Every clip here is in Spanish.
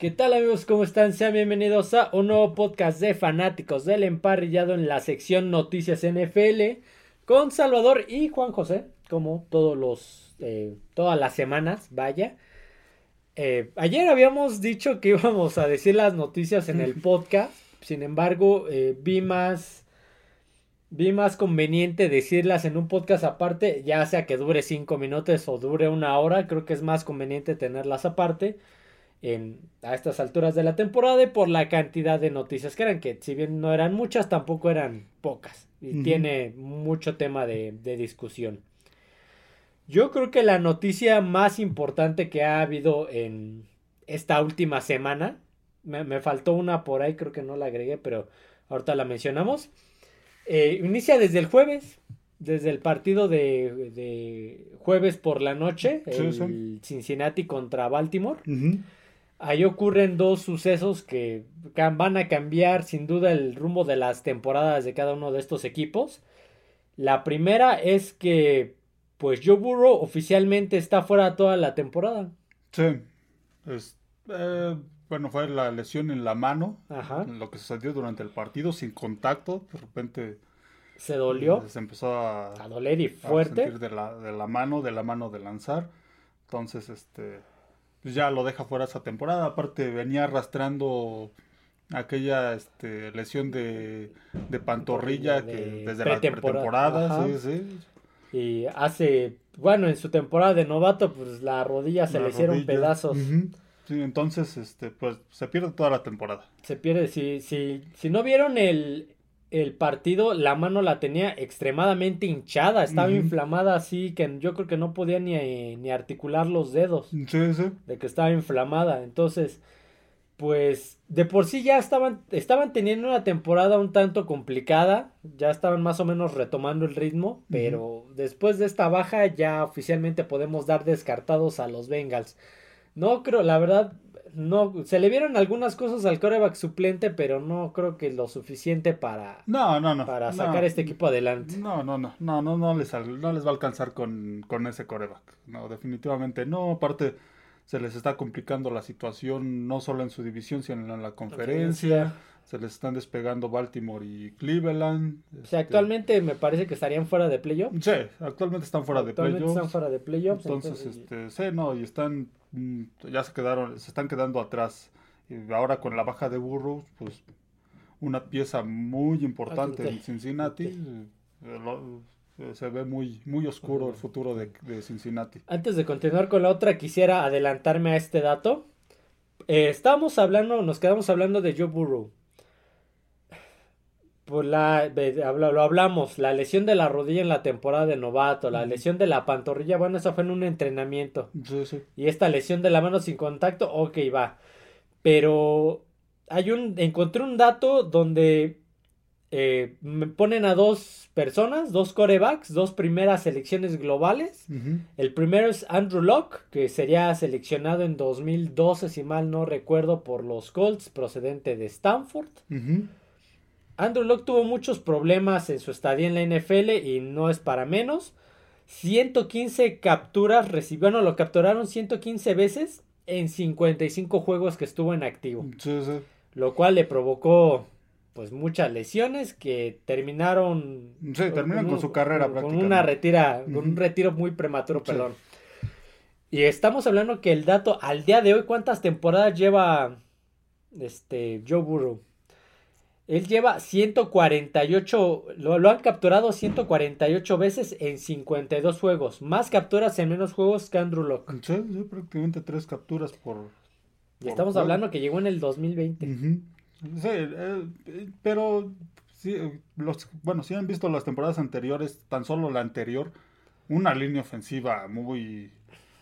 ¿Qué tal amigos? ¿Cómo están? Sean bienvenidos a un nuevo podcast de fanáticos del emparrillado en la sección Noticias NFL con Salvador y Juan José, como todos los, eh, todas las semanas, vaya. Eh, ayer habíamos dicho que íbamos a decir las noticias en el podcast, sin embargo, eh, vi más vi más conveniente decirlas en un podcast aparte, ya sea que dure cinco minutos o dure una hora, creo que es más conveniente tenerlas aparte en, a estas alturas de la temporada y por la cantidad de noticias que eran, que si bien no eran muchas, tampoco eran pocas y tiene mucho tema de, de discusión. Yo creo que la noticia más importante que ha habido en esta última semana, me, me faltó una por ahí, creo que no la agregué, pero ahorita la mencionamos eh, inicia desde el jueves, desde el partido de, jueves por la noche, el Cincinnati contra Baltimore. Ahí ocurren dos sucesos que van a cambiar sin duda el rumbo de las temporadas de cada uno de estos equipos. La primera es que, pues Joe Burrow oficialmente está fuera toda la temporada. Sí. Eh, bueno, fue la lesión en la mano, lo que sucedió durante el partido, sin contacto, de repente... Se dolió. Se empezó a, a doler y fuerte. A sentir de la, de la mano, de la mano de lanzar. Entonces, este, pues ya lo deja fuera esa temporada. Aparte, venía arrastrando aquella este, lesión de, de pantorrilla que desde la pretemporada, sí, sí. Y hace, bueno, en su temporada de novato, pues la rodilla se le hicieron pedazos entonces, este, pues se pierde toda la temporada. Se pierde, si, si, si no vieron el, el partido, la mano la tenía extremadamente hinchada, estaba inflamada así que yo creo que no podía ni, ni articular los dedos. Sí, sí. De que estaba inflamada. Entonces, pues de por sí ya estaban, estaban teniendo una temporada un tanto complicada, ya estaban más o menos retomando el ritmo, pero después de esta baja ya oficialmente podemos dar descartados a los Bengals. No creo, la verdad, no, se le vieron algunas cosas al coreback suplente, pero no creo que lo suficiente para, no, no, no, para sacar este equipo adelante. No, no, no, no, no, no les, no les va a alcanzar con, con ese coreback. No, definitivamente no. Aparte, se les está complicando la situación no solo en su división, sino en la conferencia. Se les están despegando Baltimore y Cleveland. O sea, este, actualmente me parece que estarían fuera de playoffs. Sí, actualmente están fuera de playoffs. están fuera de playoffs. Entonces, este, sí, no, y están, mm, ya se quedaron, se están quedando atrás. Y ahora con la baja de Burrow, pues una pieza muy importante en Cincinnati. Eh, eh, se ve muy, muy oscuro el futuro de, Cincinnati. Antes de continuar con la otra, quisiera adelantarme a este dato. Eh, estábamos hablando, nos quedamos hablando de Joe Burrow pues la, lo hablamos, la lesión de la rodilla en la temporada de novato, la lesión de la pantorrilla, bueno, eso fue en un entrenamiento. Sí, sí. Y esta lesión de la mano sin contacto, ok, va. Pero hay un, encontré un dato donde eh, me ponen a dos personas, dos corebacks, dos primeras selecciones globales. El primero es Andrew Locke, que sería seleccionado en 2012, si mal no recuerdo, por los Colts, procedente de Stanford. Andrew Locke tuvo muchos problemas en su estadía en la NFL y no es para menos. 115 capturas recibió, no, lo capturaron 115 veces en 55 juegos que estuvo en activo. Sí, sí. Lo cual le provocó pues muchas lesiones que terminaron sí, terminan con, su carrera con una retira, con un retiro muy prematuro, perdón. Y estamos hablando que el dato al día de hoy cuántas temporadas lleva este Joe Burrow? Él lleva 148, lo, lo, han capturado 148 veces en 52 juegos. Más capturas en menos juegos que Andrew Locke. Sí, prácticamente tres capturas por... Y estamos hablando que llegó en el 2020. Sí, eh, pero sí, los, bueno, si han visto las temporadas anteriores, tan solo la anterior, una línea ofensiva muy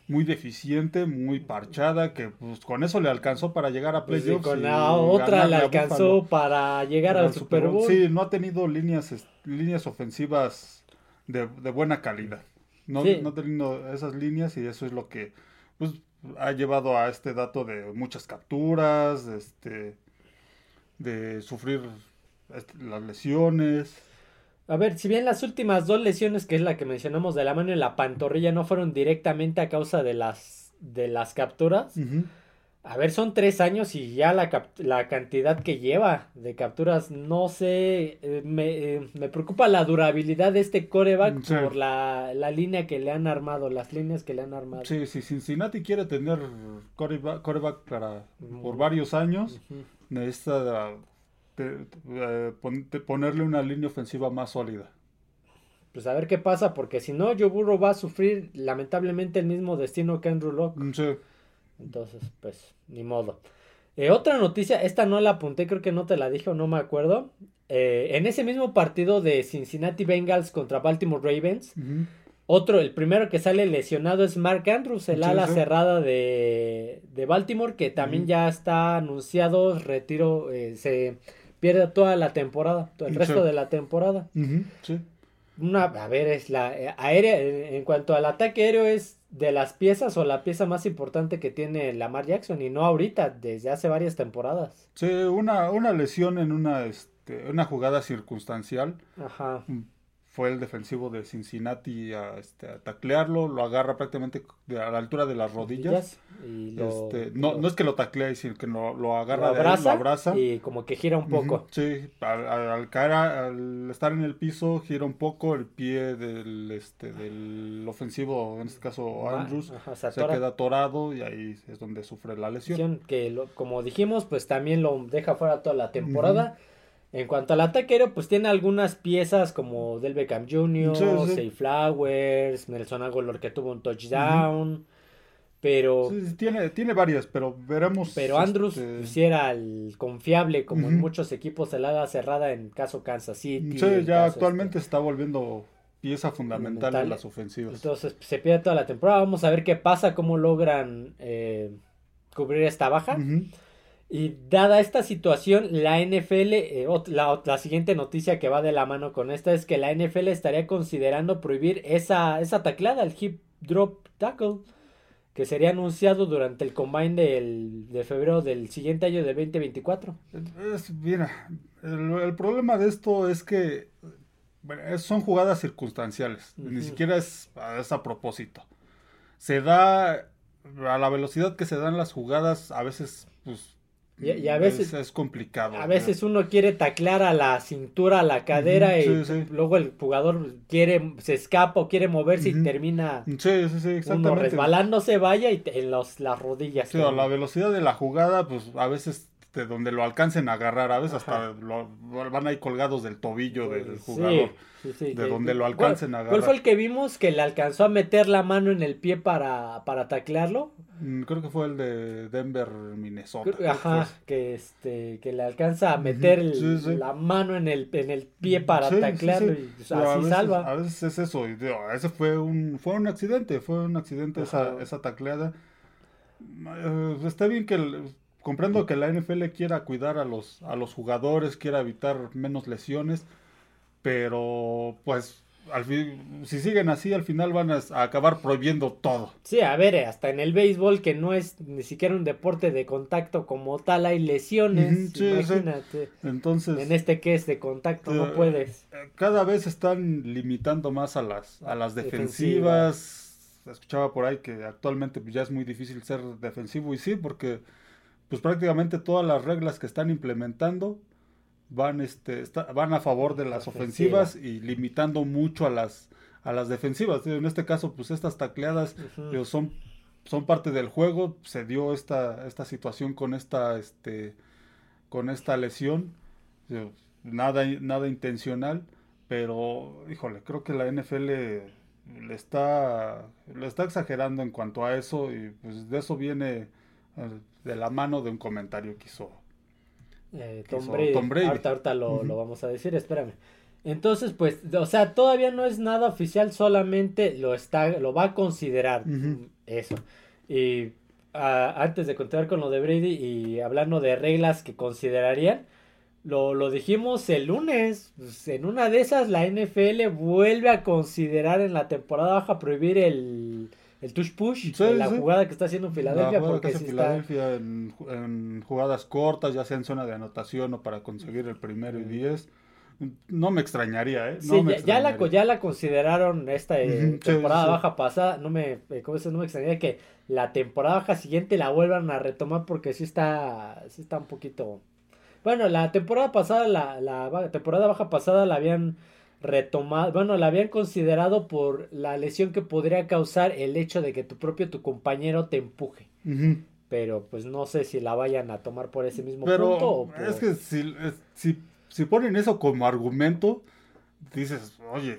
muy deficiente, muy parchada, que pues con eso le alcanzó para llegar a pues playoffs. con la otra le alcanzó para llegar al Super Bowl. Sí, no ha tenido líneas, líneas ofensivas de, buena calidad. No, no ha tenido esas líneas y eso es lo que pues, ha llevado a este dato de muchas capturas, este, de sufrir este, las lesiones. A ver, si bien las últimas dos lesiones, que es la que mencionamos de la mano y la pantorrilla, no fueron directamente a causa de las, de las capturas, A ver, son tres años y ya la, la cantidad que lleva de capturas, no sé, eh, me, eh, me, preocupa la durabilidad de este coreback por la, la, línea que le han armado, las líneas que le han armado. Sí, si Cincinnati quiere tener coreback, para, por varios años, necesita eh, ponerle una línea ofensiva más sólida. Pues a ver qué pasa, porque si no, Joe Burrow va a sufrir lamentablemente el mismo destino que Andrew Locke. Sí. Entonces, pues, ni modo. Eh, otra noticia, esta no la apunté, creo que no te la dije o no me acuerdo. Eh, en ese mismo partido de Cincinnati Bengals contra Baltimore Ravens, otro, el primero que sale lesionado es Mark Andrews, el ala cerrada de, de, Baltimore, que también ya está anunciado, retiro, eh, se pierde toda la temporada, todo el resto de la temporada. Una, a ver, es la aérea, en cuanto al ataque aéreo es de las piezas o la pieza más importante que tiene Lamar Jackson y no ahorita, desde hace varias temporadas. Sí, una, una lesión en una, este, una jugada circunstancial. Ajá. Fue el defensivo de Cincinnati a, este, a taclearlo, lo agarra prácticamente a la altura de las rodillas. Este, no, no es que lo taclea, sino que lo, lo agarra, lo abraza, abraza, Y como que gira un poco. Sí, al, caer, al estar en el piso, gira un poco el pie del, este, del ofensivo, en este caso Andrews, se, queda atorado y ahí es donde sufre la lesión. Que como dijimos, pues también lo deja fuera toda la temporada. En cuanto al ataque pues tiene algunas piezas como Del Beckham Jr., sí, Flowers, Nelson Aguilar que tuvo un touchdown. Pero. tiene, tiene varias, pero veremos. Pero Andrews este... si era el confiable, como en muchos equipos, el ala cerrada en caso Kansas City. Sí, ya actualmente este está volviendo pieza fundamental, en las ofensivas. Entonces se pierde toda la temporada. Vamos a ver qué pasa, cómo logran eh, cubrir esta baja. Y dada esta situación, la NFL, eh, la, siguiente noticia que va de la mano con esta es que la NFL estaría considerando prohibir esa, esa taclada, el hip drop tackle, que sería anunciado durante el combine del, de febrero del siguiente año de 2024. Es, mira, el, problema de esto es que son jugadas circunstanciales, ni siquiera es, es a propósito. Se da a la velocidad que se dan las jugadas, a veces pues y, a veces es, complicado. A veces uno quiere taclear a la cintura, a la cadera y luego el jugador quiere se escapa o quiere moverse y termina sí, uno resbalándose vaya y en los, las rodillas. La velocidad de la jugada pues a veces de donde lo alcancen a agarrar, a veces hasta lo, van ahí colgados del tobillo del jugador. de donde lo alcancen a agarrar. ¿Cuál fue el que vimos que le alcanzó a meter la mano en el pie para, para taclearlo? Mm, creo que fue el de Denver, Minnesota. Ajá, que este que le alcanza a meter la mano en el, en el pie para taclearlo y así salva. A veces es eso, ese fue un fue un accidente, fue un accidente esa, esa tacleada. Eh, está bien que comprendo que la NFL quiera cuidar a los a los jugadores, quiera evitar menos lesiones, pero pues al fin, si siguen así, al final van a, acabar prohibiendo todo. Sí, a ver, hasta en el béisbol, que no es ni siquiera un deporte de contacto como tal, hay lesiones. imagínate. Entonces. En este que es de contacto, no eh, puedes. Cada vez están limitando más a las, a las defensivas. Escuchaba por ahí que actualmente pues, ya es muy difícil ser defensivo, y sí, porque pues prácticamente todas las reglas que están implementando van, este, van a favor de las ofensivas y limitando mucho a las, a las defensivas. En este caso, pues estas tacleadas son, son parte del juego. Se dio esta, esta situación con esta, este, con esta lesión. Nada, nada intencional, pero híjole, creo que la NFL le está, le está exagerando en cuanto a eso y pues de eso viene de la mano de un comentario que hizo eh, Tom, Brady. Ahorita, lo, vamos a decir, espérame. Entonces, pues, o sea, todavía no es nada oficial, solamente lo está, lo va a considerar eso. Y antes de continuar con lo de Brady y hablando de reglas que considerarían, lo, lo dijimos el lunes. Pues, en una de esas, la NFL vuelve a considerar en la temporada baja prohibir el el touch push, la jugada que está haciendo Filadelfia. porque si Filadelfia en, jugadas cortas, ya sea en zona de anotación o para conseguir el primero y diez. No me extrañaría, ¿eh? sí, ya, la, ya la consideraron esta eh, temporada baja pasada. No me, eh, ¿cómo no me extrañaría que la temporada baja siguiente la vuelvan a retomar porque sí está, sí está un poquito... Bueno, la temporada pasada, la, la temporada baja pasada la habían retomado, bueno, la habían considerado por la lesión que podría causar el hecho de que tu propio tu compañero te empuje. Pero pues no sé si la vayan a tomar por ese mismo punto. Es que si, si, si ponen eso como argumento, dices, oye,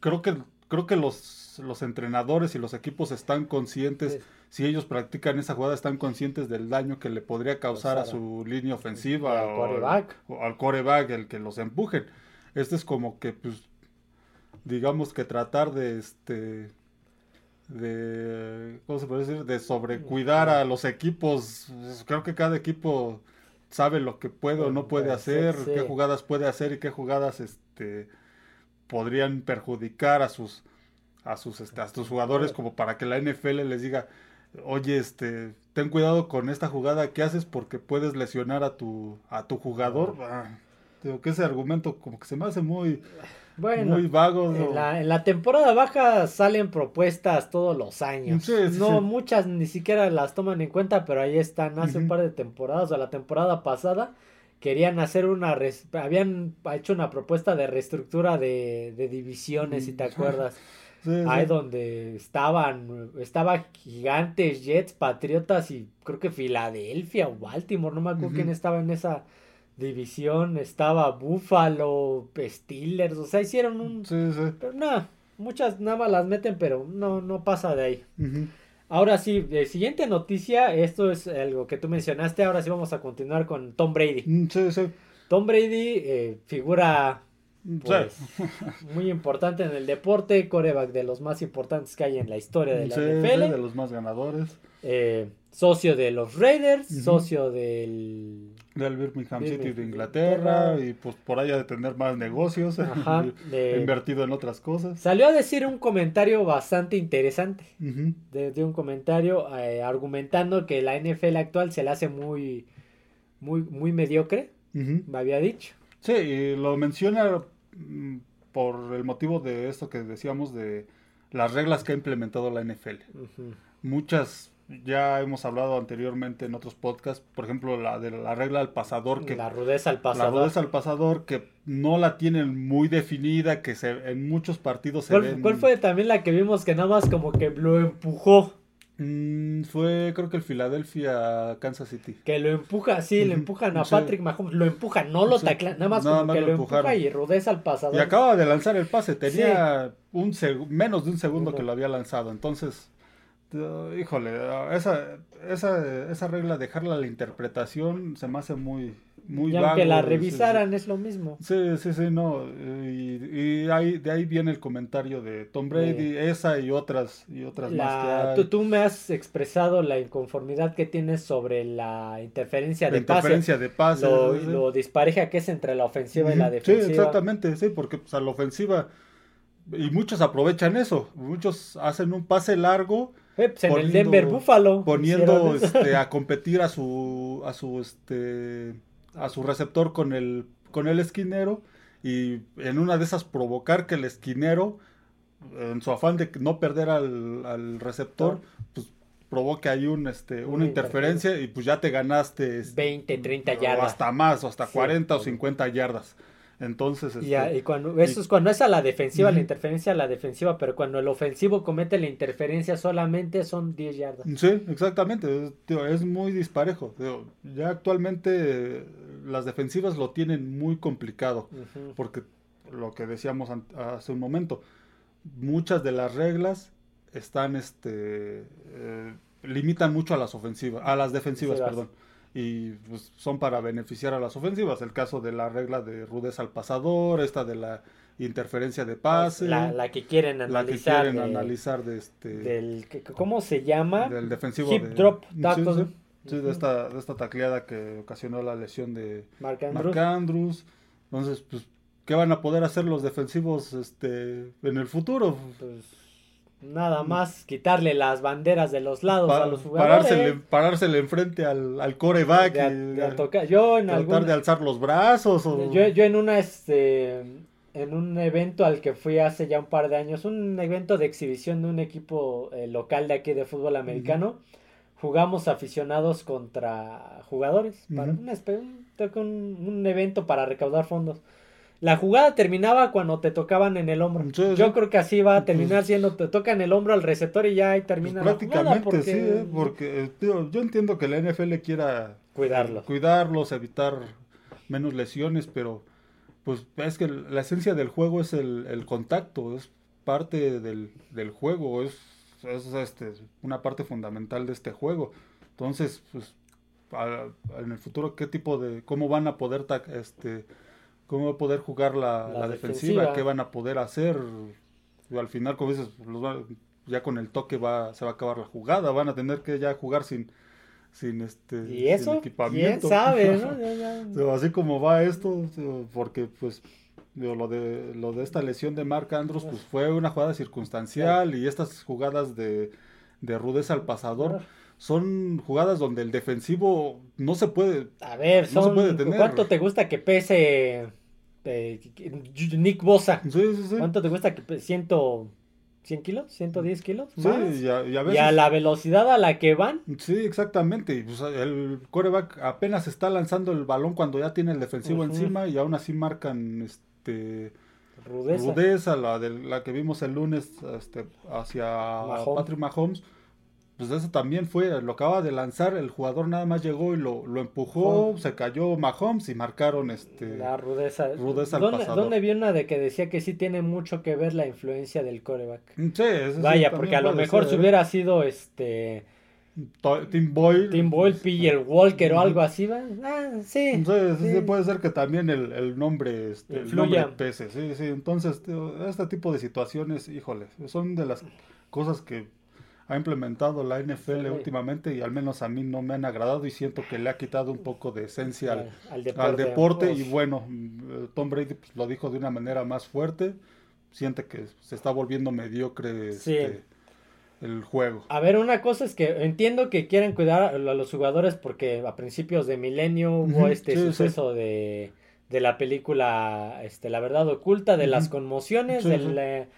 creo que, creo que los, los entrenadores y los equipos están conscientes, si ellos practican esa jugada, están conscientes del daño que le podría causar a su línea ofensiva al coreback. O, al coreback, el que los empujen. Este es como que, pues, digamos que tratar de, este, de, ¿cómo se puede decir? De sobrecuidar a los equipos. Creo que cada equipo sabe lo que puede o no puede hacer, qué jugadas puede hacer y qué jugadas, este, podrían perjudicar a sus a sus este, a sus jugadores como para que la NFL les diga oye este ten cuidado con esta jugada que haces porque puedes lesionar a tu a tu jugador ah, digo que ese argumento como que se me hace muy muy vago en la, en la, temporada baja salen propuestas todos los años. No muchas ni siquiera las toman en cuenta pero ahí están. Hace un par de temporadas o la temporada pasada querían hacer una habían hecho una propuesta de reestructura de, divisiones si te acuerdas. Ahí donde estaban estaba gigantes Jets Patriotas y creo que Filadelfia o Baltimore no me acuerdo quién estaba en esa división estaba Buffalo Steelers o sea hicieron un sí, sí. pero nada muchas nada más las meten pero no no pasa de ahí Ahora sí, siguiente noticia, esto es algo que tú mencionaste, ahora sí vamos a continuar con Tom Brady. Mm, sí, sí. Tom Brady, eh, figura pues, muy importante en el deporte, coreback de los más importantes que hay en la historia de la NFL. de los más ganadores. Eh, socio de los Raiders, socio del... Del Birmingham City de Inglaterra, y pues por ahí de tener más negocios, Ajá, invertido en otras cosas. Salió a decir un comentario bastante interesante, de, un comentario eh, argumentando que la NFL actual se le hace muy, muy, muy mediocre, me había dicho. Sí, y lo menciona mm, por el motivo de esto que decíamos de las reglas que ha implementado la NFL. Muchas ya hemos hablado anteriormente en otros podcasts, por ejemplo, la de la regla al pasador que la rudeza al pasador. La rudeza al pasador que no la tienen muy definida, que se en muchos partidos se ¿Cuál, ven... ¿Cuál fue también la que vimos que nada más como que lo empujó? Mm, fue creo que el Philadelphia Kansas City. Que lo empuja, sí, le empujan a Patrick Mahomes, lo empuja, no lo tacla, nada más como que lo, empuja y rudeza al pasador. Y acaba de lanzar el pase, tenía un menos de un segundo que lo había lanzado, entonces híjole, esa, esa, esa regla, dejarla a la interpretación, se me hace muy, muy y aunque la revisaran es lo mismo. Sí, sí, sí, no. Y, ahí, de ahí viene el comentario de Tom Brady, esa y otras, y otras más que Tú, me has expresado la inconformidad que tienes sobre la interferencia de interferencia de pase. Lo, dispareja que es entre la ofensiva y la defensiva. Sí, exactamente, sí, porque pues, a la ofensiva... Y muchos aprovechan eso. Muchos hacen un pase largo eh, pues, en el Denver Buffalo. Poniendo este, a competir a su, a su, este, a su receptor con el, con el esquinero y en una de esas provocar que el esquinero, en su afán de no perder al, receptor, pues provoque ahí un, este, una, interferencia y pues ya te ganaste 20, este, 30 yardas. O hasta más, o hasta 40 o 50 yardas. Entonces, este, y, cuando eso es cuando es a la defensiva, la interferencia a la defensiva, pero cuando el ofensivo comete la interferencia solamente son 10 yardas. Sí, exactamente, es, muy disparejo. ya actualmente las defensivas lo tienen muy complicado, porque lo que decíamos hace un momento, muchas de las reglas están, este, eh, limitan mucho a las ofensivas, a las defensivas, perdón y pues, son para beneficiar a las ofensivas. El caso de la regla de rudeza al pasador, esta de la interferencia de pase. La, que quieren analizar. La que quieren de, analizar de este... Del, ¿Cómo se llama? Del defensivo. Hip drop Sí, de esta, de esta tacleada que ocasionó la lesión de Mark Andrews. Entonces, pues, ¿qué van a poder hacer los defensivos este, en el futuro? Pues Nada más quitarle las banderas de los lados a los jugadores. Parársele, parársele enfrente al, al coreback. De, tocar. Yo en tratar de alzar los brazos. Yo, yo en una este en un evento al que fui hace ya un par de años, un evento de exhibición de un equipo eh, local de aquí de fútbol americano. Jugamos aficionados contra jugadores para un, un, evento para recaudar fondos. La jugada terminaba cuando te tocaban en el hombro. Yo creo que así va a terminar siendo, te tocan el hombro al receptor y ya ahí termina pues prácticamente sí, ¿eh? porque eh, yo entiendo que la NFL quiera cuidarlos. cuidarlos, evitar menos lesiones, pero pues es que la esencia del juego es el, contacto, es parte del, juego, es, es este, una parte fundamental de este juego. Entonces, pues en el futuro, ¿qué tipo de, cómo van a poder este, cómo va a poder jugar la, defensiva? qué van a poder hacer. Al final, como dices, ya con el toque va, se va a acabar la jugada, van a tener que ya jugar sin, sin este ¿Y eso? equipamiento. ¿Quién sabe, ¿no? Así como va esto, porque pues lo de lo de esta lesión de Mark Andrews pues fue una jugada circunstancial y estas jugadas de, de rudeza al pasador son jugadas donde el defensivo no se puede. A ver, son, ¿cuánto te gusta que pese eh, Nick Bosa? ¿Cuánto te gusta que pese? ¿Ciento, ¿100 kilos? ¿110 kilos? Sí, y a, veces... y a, la velocidad a la que van. Sí, exactamente. Pues, el coreback apenas está lanzando el balón cuando ya tiene el defensivo encima y aún así marcan este rudeza, la, de, la que vimos el lunes este, hacia Patrick Mahomes pues eso también fue, lo acaba de lanzar, el jugador nada más llegó y lo, lo empujó, se cayó Mahomes y marcaron este la rudeza. rudeza ¿Dónde, ¿Dónde vi una de que decía que sí tiene mucho que ver la influencia del coreback? Sí, eso Vaya, porque a lo mejor si hubiera sido este Tim Boyle. Tim Boyle, el Walker o algo así, ¿va? Ah, sí, sí, puede ser que también el, el nombre, este, el nombre pese, sí, sí. Entonces, este tipo de situaciones, híjole, son de las cosas que ha implementado la NFL últimamente y al menos a mí no me han agradado y siento que le ha quitado un poco de esencia al, deporte, y bueno, mm, Tom Brady pues, lo dijo de una manera más fuerte, siente que se está volviendo mediocre este, el juego. A ver, una cosa es que entiendo que quieren cuidar a los jugadores porque a principios de milenio hubo este suceso de, de la película este, La verdad oculta, de las conmociones, del...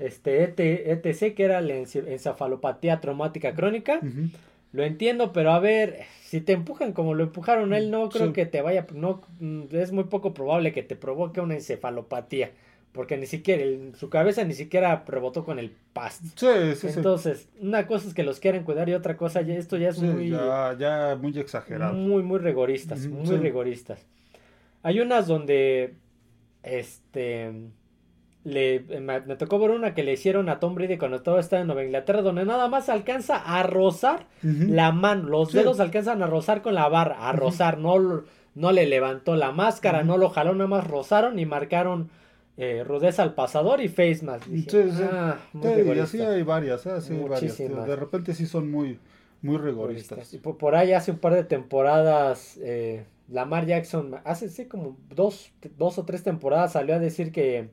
Este ETC, que era la encefalopatía traumática crónica. Lo entiendo, pero a ver, si te empujan como lo empujaron él, no creo que te vaya, no, mm, es muy poco probable que te provoque una encefalopatía, porque ni siquiera, su cabeza ni siquiera rebotó con el pasto. Sí, sí, Entonces, una cosa es que los quieren cuidar y otra cosa, ya, esto ya es muy... Ya, muy exagerado. Muy, muy rigoristas, muy rigoristas. Hay unas donde, este le, me, tocó ver una que le hicieron a Tom Brady cuando todo está en Nueva Inglaterra, donde nada más alcanza a rozar la mano, los dedos alcanzan a rozar con la barra, a rozar, no, no le levantó la máscara, no lo jaló, nada más rozaron y marcaron eh, rudeza al pasador y face mask. sí, ah, y así hay varias, ¿eh? varias. De repente sí son muy, muy rigoristas. Y por, ahí hace un par de temporadas, eh, Lamar Jackson, hace sí como dos, dos o tres temporadas salió a decir que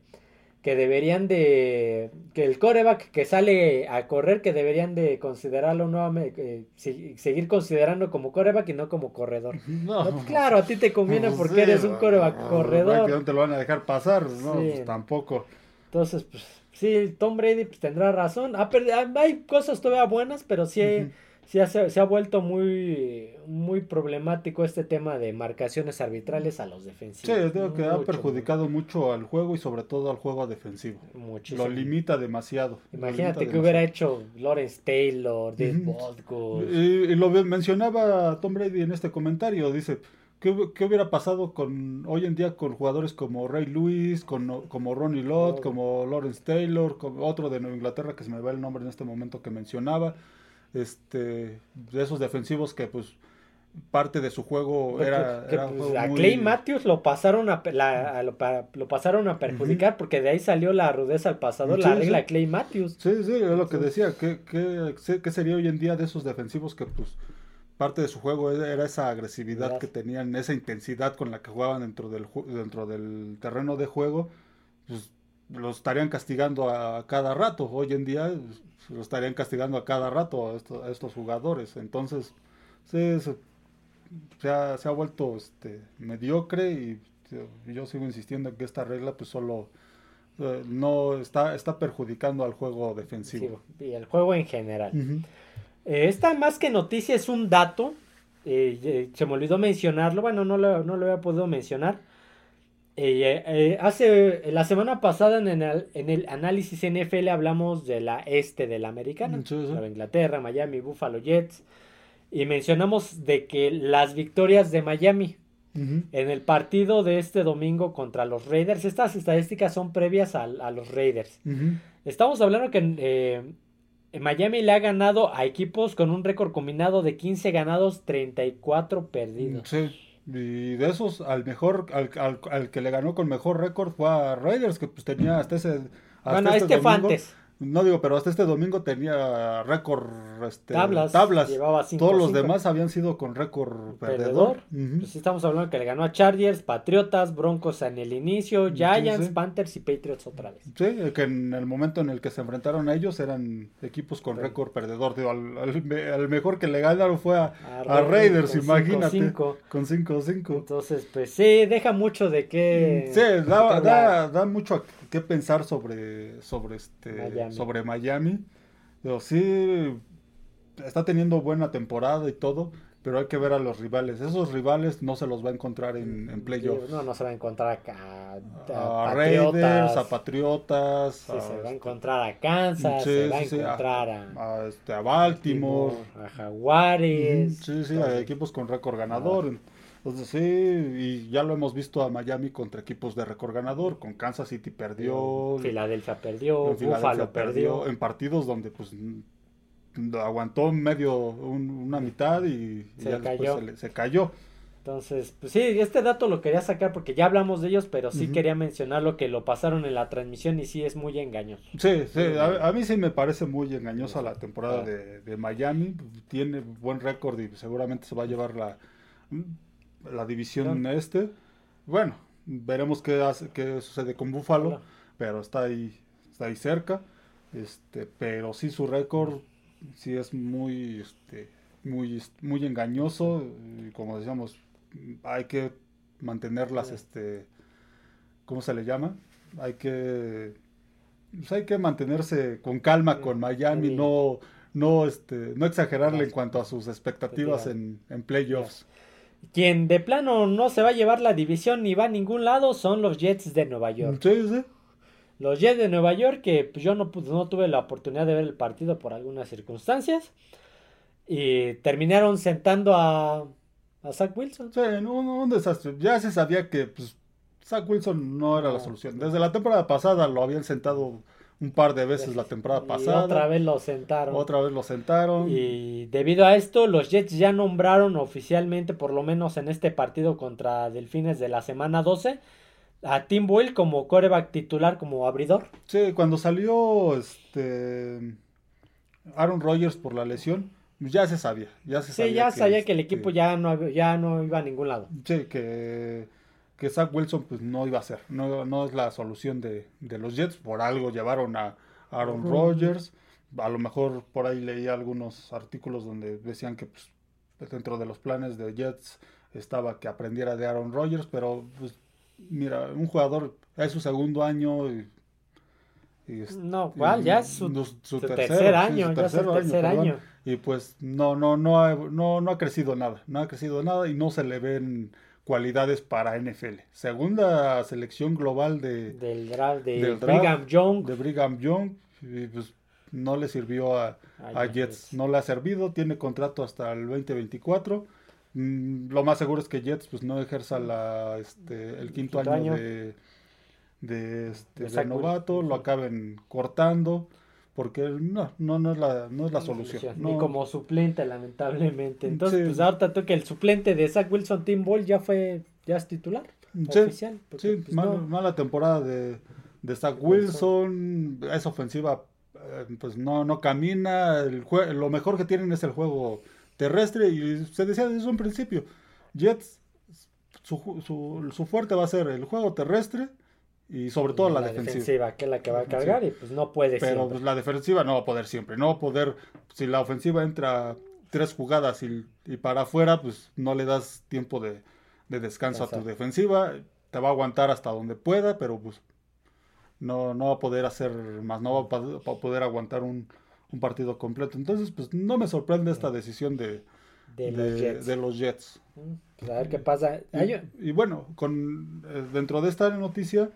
que deberían de, que el coreback que sale a correr, que deberían de considerarlo nuevamente, eh, seguir considerando como coreback y no como corredor. No. claro, a ti te conviene pues porque eres un coreback corredor. No te lo van a dejar pasar, no, pues tampoco. Entonces, pues sí, Tom Brady pues, tendrá razón. hay cosas todavía buenas, pero sí sí se, ha vuelto muy, muy problemático este tema de marcaciones arbitrales a los defensivos. Sí, creo que ha perjudicado mucho al juego y sobre todo al juego defensivo. Muchísimo. Lo limita demasiado. Imagínate que hubiera hecho Lawrence Taylor, Dave y, lo mencionaba Tom Brady en este comentario, dice... ¿Qué, hubiera pasado con hoy en día con jugadores como Ray Lewis, con, como Ronnie Lott, como Lawrence Taylor, como otro de Nueva Inglaterra que se me va el nombre en este momento que mencionaba? Este de esos defensivos que pues parte de su juego era, pues, a Clay Matthews lo pasaron a, lo, pasaron a perjudicar porque de ahí salió la rudeza al pasador, la regla Clay Matthews. Sí, sí, es lo que decía, ¿qué, qué, sería hoy en día de esos defensivos que pues parte de su juego era esa agresividad que tenían, esa intensidad con la que jugaban dentro del, dentro del terreno de juego, pues los estarían castigando a cada rato. Hoy en día lo estarían castigando a cada rato a estos, jugadores. Entonces, sí, se, ha, se ha vuelto este, mediocre y yo sigo insistiendo en que esta regla pues solo eh, no está, está perjudicando al juego defensivo. y el juego en general. Eh, esta más que noticia es un dato. Eh, se me olvidó mencionarlo. Bueno, no lo, no lo había podido mencionar. Hace la semana pasada en el, en el, análisis NFL hablamos de la este de la americana. Inglaterra, Miami, Buffalo Jets. Y mencionamos de que las victorias de Miami en el partido de este domingo contra los Raiders, estas estadísticas son previas a, los Raiders. Estamos hablando que eh, Miami le ha ganado a equipos con un récord combinado de 15 ganados, 34 perdidos. Sí. Y de esos, al mejor, al, que le ganó con mejor récord fue a Raiders, que pues tenía hasta ese. bueno, este, este fue antes. No digo, pero hasta este domingo tenía récord este, tablas. tablas. Llevaba Todos los demás habían sido con récord perdedor. pues estamos hablando que le ganó a Chargers, Patriotas, Broncos en el inicio, Giants, Panthers y Patriots otra vez. Sí, que en el momento en el que se enfrentaron a ellos eran equipos con récord perdedor. Digo, al, mejor que le ganaron fue a, Raiders, imagínate. Con 5-5. Entonces, pues sí, deja mucho de que... Sí, da, da, da mucho que pensar sobre, sobre, este, Miami. sobre Miami. Pero sí, está teniendo buena temporada y todo, pero hay que ver a los rivales. Esos rivales no se los va a encontrar en, en playoffs. No, no se va a encontrar acá. A, Raiders, a Patriotas. Sí, se va a encontrar a Kansas, se va a encontrar a, este, a, Baltimore, a Jaguares. Sí, sí, a equipos con récord ganador. Entonces sí, y ya lo hemos visto a Miami contra equipos de récord ganador, con Kansas City perdió, Filadelfia perdió, Buffalo perdió, en partidos donde pues aguantó medio una mitad y, se ya cayó. Se, cayó. Entonces, pues sí, este dato lo quería sacar porque ya hablamos de ellos, pero sí quería mencionar lo que lo pasaron en la transmisión y sí es muy engañoso. Sí, sí, a, mí sí me parece muy engañosa la temporada de, de Miami, tiene buen récord y seguramente se va a llevar la la división este. Bueno, veremos qué, hace, qué sucede con Buffalo, pero está ahí, está ahí cerca. Este, pero sí su récord sí es muy, este, muy, muy engañoso. Y como decíamos, hay que mantenerlas, este, ¿cómo se le llama? Hay que, pues hay que mantenerse con calma con Miami, no, no, este, no exagerarle en cuanto a sus expectativas en, en playoffs. Quien de plano no se va a llevar la división ni va a ningún lado son los Jets de Nueva York. Sí, sí. Los Jets de Nueva York, que pues, yo no, no tuve la oportunidad de ver el partido por algunas circunstancias. Y terminaron sentando a, a Zach Wilson. Sí, un, desastre. Ya se sabía que pues, Zach Wilson no era la solución. Desde la temporada pasada lo habían sentado un par de veces la temporada pasada. otra vez lo sentaron. Otra vez lo sentaron. Y debido a esto, los Jets ya nombraron oficialmente, por lo menos en este partido contra Delfines de la semana 12, a Tim Boyle como coreback titular, como abridor. Sí, cuando salió este Aaron Rodgers por la lesión, ya se sabía. Ya se sí, ya sabía que el equipo ya, no, ya no iba a ningún lado. Sí, que que Zach Wilson pues no iba a ser, no, no es la solución de, los Jets, por algo llevaron a Aaron Rodgers, a lo mejor por ahí leí algunos artículos donde decían que pues, dentro de los planes de Jets estaba que aprendiera de Aaron Rodgers, pero pues mira, un jugador es su segundo año y, no, ¿cuál? Ya es su, tercer, año, ya su tercer año. Y pues no, no, no, ha, no, no ha crecido nada, no ha crecido nada y no se le ven cualidades para NFL. Segunda selección global de, del draft de Brigham Young. De Brigham Young. pues, no le sirvió a, Jets. No le ha servido. Tiene contrato hasta el 2024. Mm, lo más seguro es que Jets pues, no ejerza la, este, el quinto, año, de, de, este, novato. Lo acaben cortando porque no, no, no es la, no es la solución. Ni como suplente, lamentablemente. Entonces, pues ahorita que el suplente de Zach Wilson, Tim Ball, ya fue, ya es titular. oficial. sí, pues, mala, temporada de, de Zach Wilson, es ofensiva, eh, pues no, no camina, el lo mejor que tienen es el juego terrestre y se decía desde un principio, Jets, su, su, su fuerte va a ser el juego terrestre y sobre todo la, defensiva. que es la que va a cargar y pues no puede Pero pues la defensiva no va a poder siempre, no va a poder, si la ofensiva entra tres jugadas y, para afuera, pues no le das tiempo de, descanso a tu defensiva, te va a aguantar hasta donde pueda, pero pues no, no va a poder hacer más, no va a, poder aguantar un, un, partido completo. Entonces, pues no me sorprende esta decisión de, de, los, Jets. Pues, a ver qué pasa. Y, bueno, con eh, dentro de esta noticia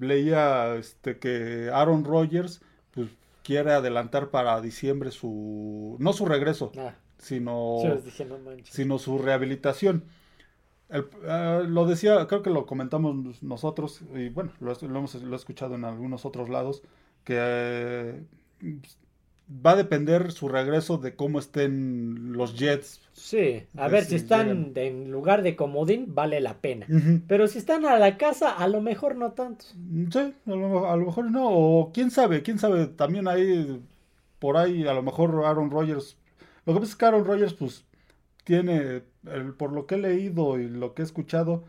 leía este que Aaron Rodgers pues quiere adelantar para diciembre su no su regreso, ah. sino sino su rehabilitación. Eh, lo decía, creo que lo comentamos nosotros, y bueno, lo, hemos lo he escuchado en algunos otros lados, que eh, va a depender su regreso de cómo estén los Jets. Sí, a ver, si, están en lugar de comodín, vale la pena. Pero si están a la casa, a lo mejor no tanto. Sí, a lo, a lo, mejor no, o quién sabe, quién sabe, también ahí, por ahí, a lo mejor Aaron Rodgers. Lo que pasa es que Aaron Rodgers, pues, tiene, el, por lo que he leído y lo que he escuchado,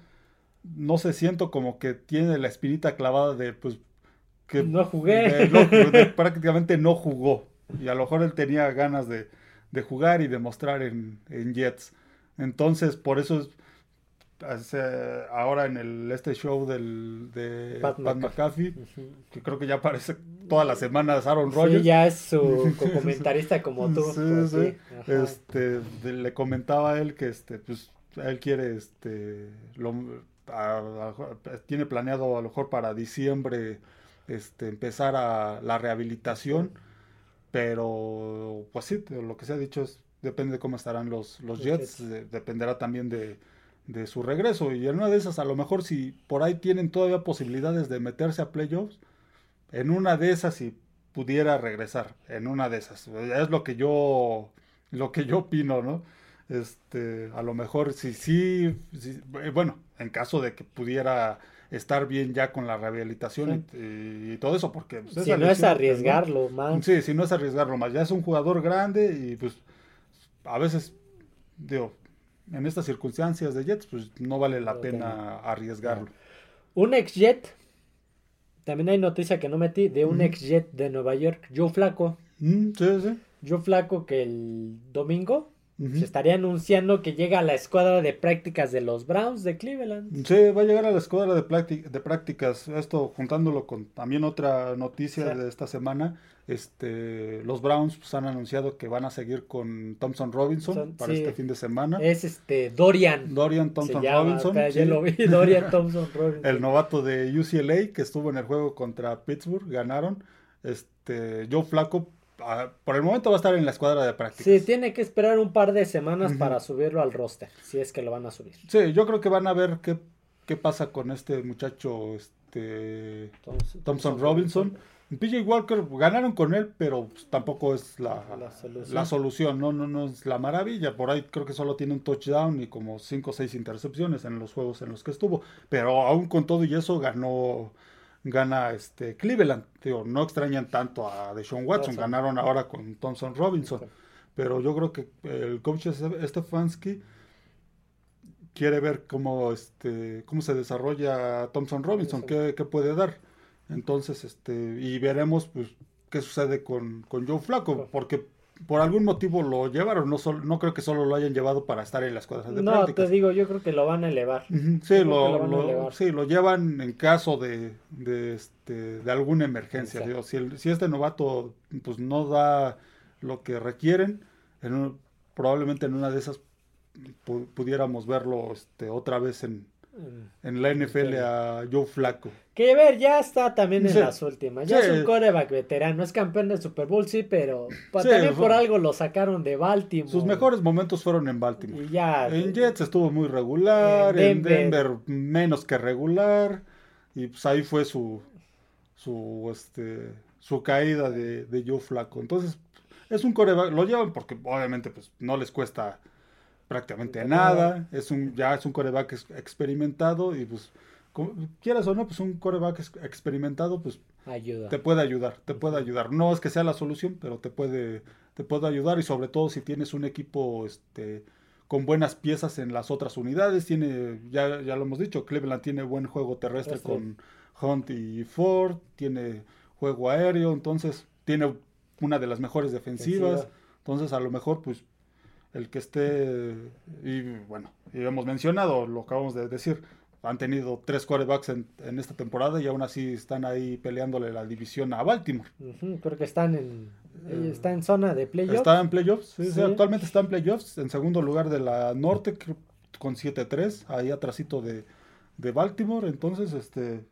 no se siento como que tiene la espinita clavada de, pues, que... No jugué. prácticamente no jugó. Y a lo mejor él tenía ganas de, de jugar y de mostrar en, en Jets. Entonces, por eso es ahora en el este show del de Pat, McAfee, que creo que ya aparece todas las semanas Aaron Rodgers. Sí, ya es su comentarista como tú. Sí, Este, le comentaba a él que este, pues, él quiere, este, lo, tiene planeado a lo mejor para diciembre, este, empezar a la rehabilitación, pero, pues sí, lo que se ha dicho es, depende de cómo estarán los, los Jets, dependerá también de de su regreso. Y en una de esas, a lo mejor si por ahí tienen todavía posibilidades de meterse a playoffs, en una de esas si pudiera regresar, en una de esas. Es lo que yo, lo que yo opino, ¿no? Este, a lo mejor si sí, eh, bueno, en caso de que pudiera estar bien ya con la rehabilitación y, todo eso, porque pues, si no es arriesgarlo más. Sí, si no es arriesgarlo más, ya es un jugador grande y pues a veces digo, en estas circunstancias de Jets, pues no vale la pena arriesgarlo. Un ex Jet, también hay noticia que no metí, de un ex Jet de Nueva York, Joe Flaco. sí, sí. Joe Flaco que el domingo se estaría anunciando que llega a la escuadra de prácticas de los Browns de Cleveland. Sí, va a llegar a la escuadra de, de prácticas. Esto juntándolo con también otra noticia de esta semana. Este, los Browns pues, han anunciado que van a seguir con Thompson Robinson para este fin de semana. Es este Dorian. Dorian Thompson Robinson. Dorian Thompson Robinson. el novato de UCLA que estuvo en el juego contra Pittsburgh, ganaron. Este, Joe Flaco por el momento va a estar en la escuadra de prácticas. Sí, tiene que esperar un par de semanas para subirlo al roster, si es que lo van a subir. Sí, yo creo que van a ver qué, qué pasa con este muchacho, este Thompson, Robinson. PJ Walker ganaron con él, pero pues, tampoco es la, la, solución. no, no, no es la maravilla. Por ahí creo que solo tiene un touchdown y como 5 o 6 intercepciones en los juegos en los que estuvo. Pero aún con todo y eso ganó gana este Cleveland. Digo, no extrañan tanto a Deshaun Watson, ganaron ahora con Thompson Robinson. Pero yo creo que el coach Stefanski quiere ver cómo este cómo se desarrolla Thompson Robinson, qué, qué, puede dar. Entonces, este, y veremos pues qué sucede con, con Joe Flaco, porque por algún motivo lo llevaron, no, no creo que solo lo hayan llevado para estar en la escuadra de no, te digo, yo creo que lo van a elevar. sí, lo, sí, lo llevan en caso de, de, este, de alguna emergencia. si, si este novato pues no da lo que requieren, probablemente en una de esas pudiéramos verlo este, otra vez en, en la NFL a Joe Flaco. Que ver, ya está también en las últimas. Ya es un coreback veterano, es campeón del Super Bowl, sí, pero también por algo lo sacaron de Baltimore. Sus mejores momentos fueron en Baltimore. en Jets estuvo muy regular, en Denver. menos que regular. Y pues ahí fue su su este su caída de, de Joe Flaco. Entonces, es un coreback, lo llevan porque obviamente pues no les cuesta prácticamente nada. Es un, ya es un coreback experimentado y pues, quieras o no, pues un coreback experimentado, pues Ayuda. te puede ayudar, te puede ayudar. No es que sea la solución, pero te puede, te puede ayudar y sobre todo si tienes un equipo este, con buenas piezas en las otras unidades. Tiene, ya, ya lo hemos dicho, Cleveland tiene buen juego terrestre con Hunt y Ford, tiene juego aéreo, entonces tiene una de las mejores defensivas. Entonces a lo mejor pues el que esté, y bueno, y hemos mencionado, lo acabamos de decir, han tenido tres quarterbacks en, en, esta temporada y aún así están ahí peleándole la división a Baltimore. creo que están en, eh, está en zona de playoffs. Está en playoffs, sí, actualmente está en playoffs, en segundo lugar de la norte con 7-3, ahí atrásito de, de Baltimore, entonces este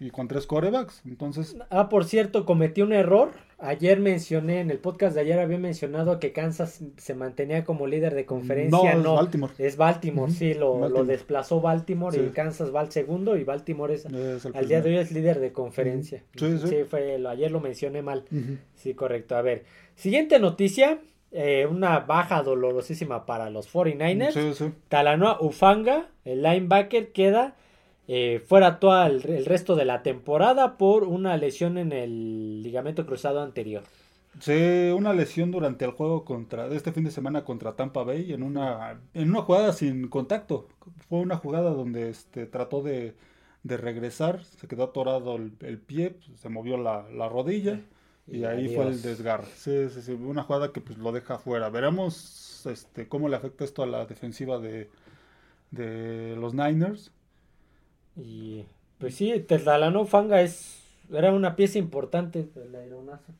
y con tres corebacks. Entonces. Ah, por cierto, cometí un error. Ayer mencioné, en el podcast de ayer había mencionado que Kansas se mantenía como líder de conferencia. No, es Baltimore. Es Baltimore, sí, lo, lo, desplazó Baltimore y Kansas va al segundo y Baltimore es, al día de hoy es líder de conferencia. Sí, sí. fue, ayer lo mencioné mal. Sí, correcto. A ver, siguiente noticia. Eh, una baja dolorosísima para los 49ers. Talanoa Ufanga, el linebacker, queda eh, fuera todo el, resto de la temporada por una lesión en el ligamento cruzado anterior. Sí, una lesión durante el juego contra este fin de semana contra Tampa Bay en una en una jugada sin contacto. Fue una jugada donde este trató de, regresar, se quedó atorado el, pie, pues, se movió la, rodilla y, ahí fue el desgarre. Sí, sí, sí, una jugada que pues lo deja fuera. Veremos este cómo le afecta esto a la defensiva de, de los Niners y pues sí, Teslalano Fanga es era una pieza importante el aeronazo.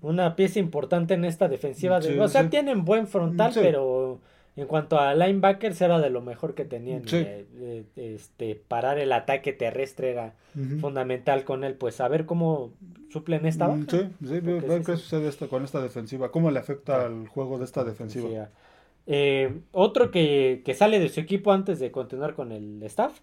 Una pieza importante en esta defensiva. De, o sea, tienen buen frontal, pero en cuanto a linebackers era de lo mejor que tenían. Eh, este, parar el ataque terrestre era fundamental con él. Pues a ver cómo suplen esta baja. Sí, sí, ver qué sucede esto con esta defensiva. ¿Cómo le afecta al juego de esta defensiva? Eh, otro que, que sale de su equipo antes de continuar con el staff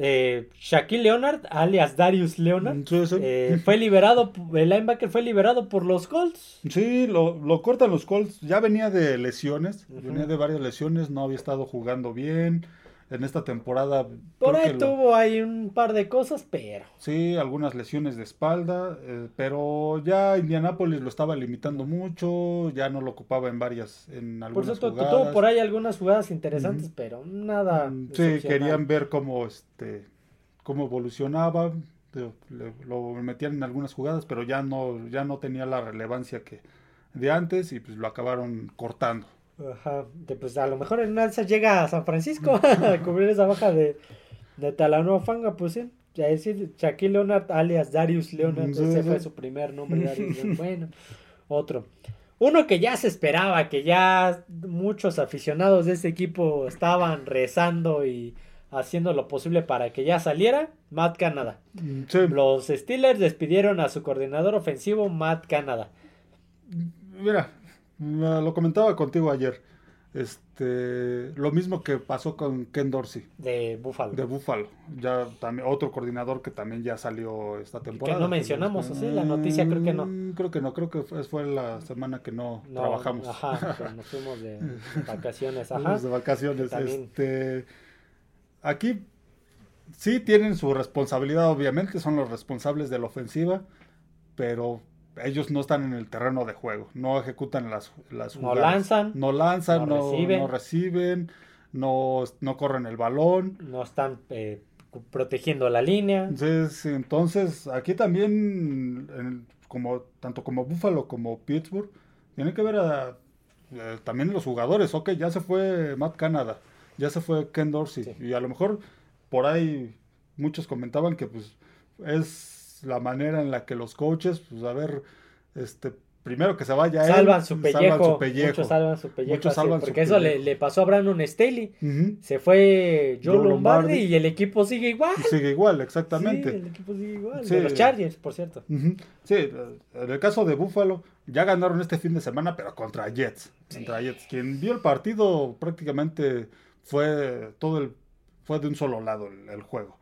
eh, Shaquille Leonard, alias Darius Leonard, eh, fue liberado, el linebacker fue liberado por los Colts. Sí, lo, lo cortan los Colts. Ya venía de lesiones, venía de varias lesiones, no había estado jugando bien en esta temporada. Por ahí tuvo ahí un par de cosas, pero. Sí, algunas lesiones de espalda, eh, pero ya Indianapolis lo estaba limitando mucho, ya no lo ocupaba en varias, en algunas por jugadas. tuvo por ahí algunas jugadas interesantes, pero nada. Sí, querían ver cómo este, cómo evolucionaba, lo metían en algunas jugadas, pero ya no, ya no tenía la relevancia que de antes y pues lo acabaron cortando. Ajá, pues a lo mejor en una de esas llega a San Francisco a cubrir esa baja de, de Talanoa Fanga, pues sí. Ya decir, Shaquille Leonard alias Darius Leonard, ese fue su primer nombre, Darius Bueno, otro. Uno que ya se esperaba, que ya muchos aficionados de este equipo estaban rezando y haciendo lo posible para que ya saliera, Matt Canada. Los Steelers despidieron a su coordinador ofensivo, Matt Canada. Mira, lo comentaba contigo ayer. Este, lo mismo que pasó con Ken Dorsey. De Buffalo. De Buffalo. Ya también, otro coordinador que también ya salió esta temporada. Que no mencionamos, así La noticia creo que no. Mm, creo que no, creo que fue, la semana que no, trabajamos. Ajá, nos fuimos de vacaciones, ajá. de vacaciones. Este, aquí sí tienen su responsabilidad, obviamente, son los responsables de la ofensiva, pero ellos no están en el terreno de juego, no ejecutan las, las No lanzan. No lanzan, no, reciben, no, no, corren el balón. No están eh, protegiendo la línea. Entonces, entonces aquí también, como, tanto como Buffalo como Pittsburgh, tienen que ver a, eh, también los jugadores. Ok, ya se fue Matt Canada, ya se fue Ken Dorsey. Y a lo mejor por ahí muchos comentaban que pues es la manera en la que los coaches, pues a ver, este, primero que se vaya salvan su pellejo, Muchos salvan su pellejo. porque eso le, pasó a Brandon Staley. Se fue Joe, Lombardi, y el equipo sigue igual. Sigue igual, exactamente. Sí, el equipo sigue igual. De los Chargers, por cierto. Sí, en el caso de Buffalo, ya ganaron este fin de semana, pero contra Jets. Contra Jets. Quien vio el partido prácticamente fue todo el fue de un solo lado el juego.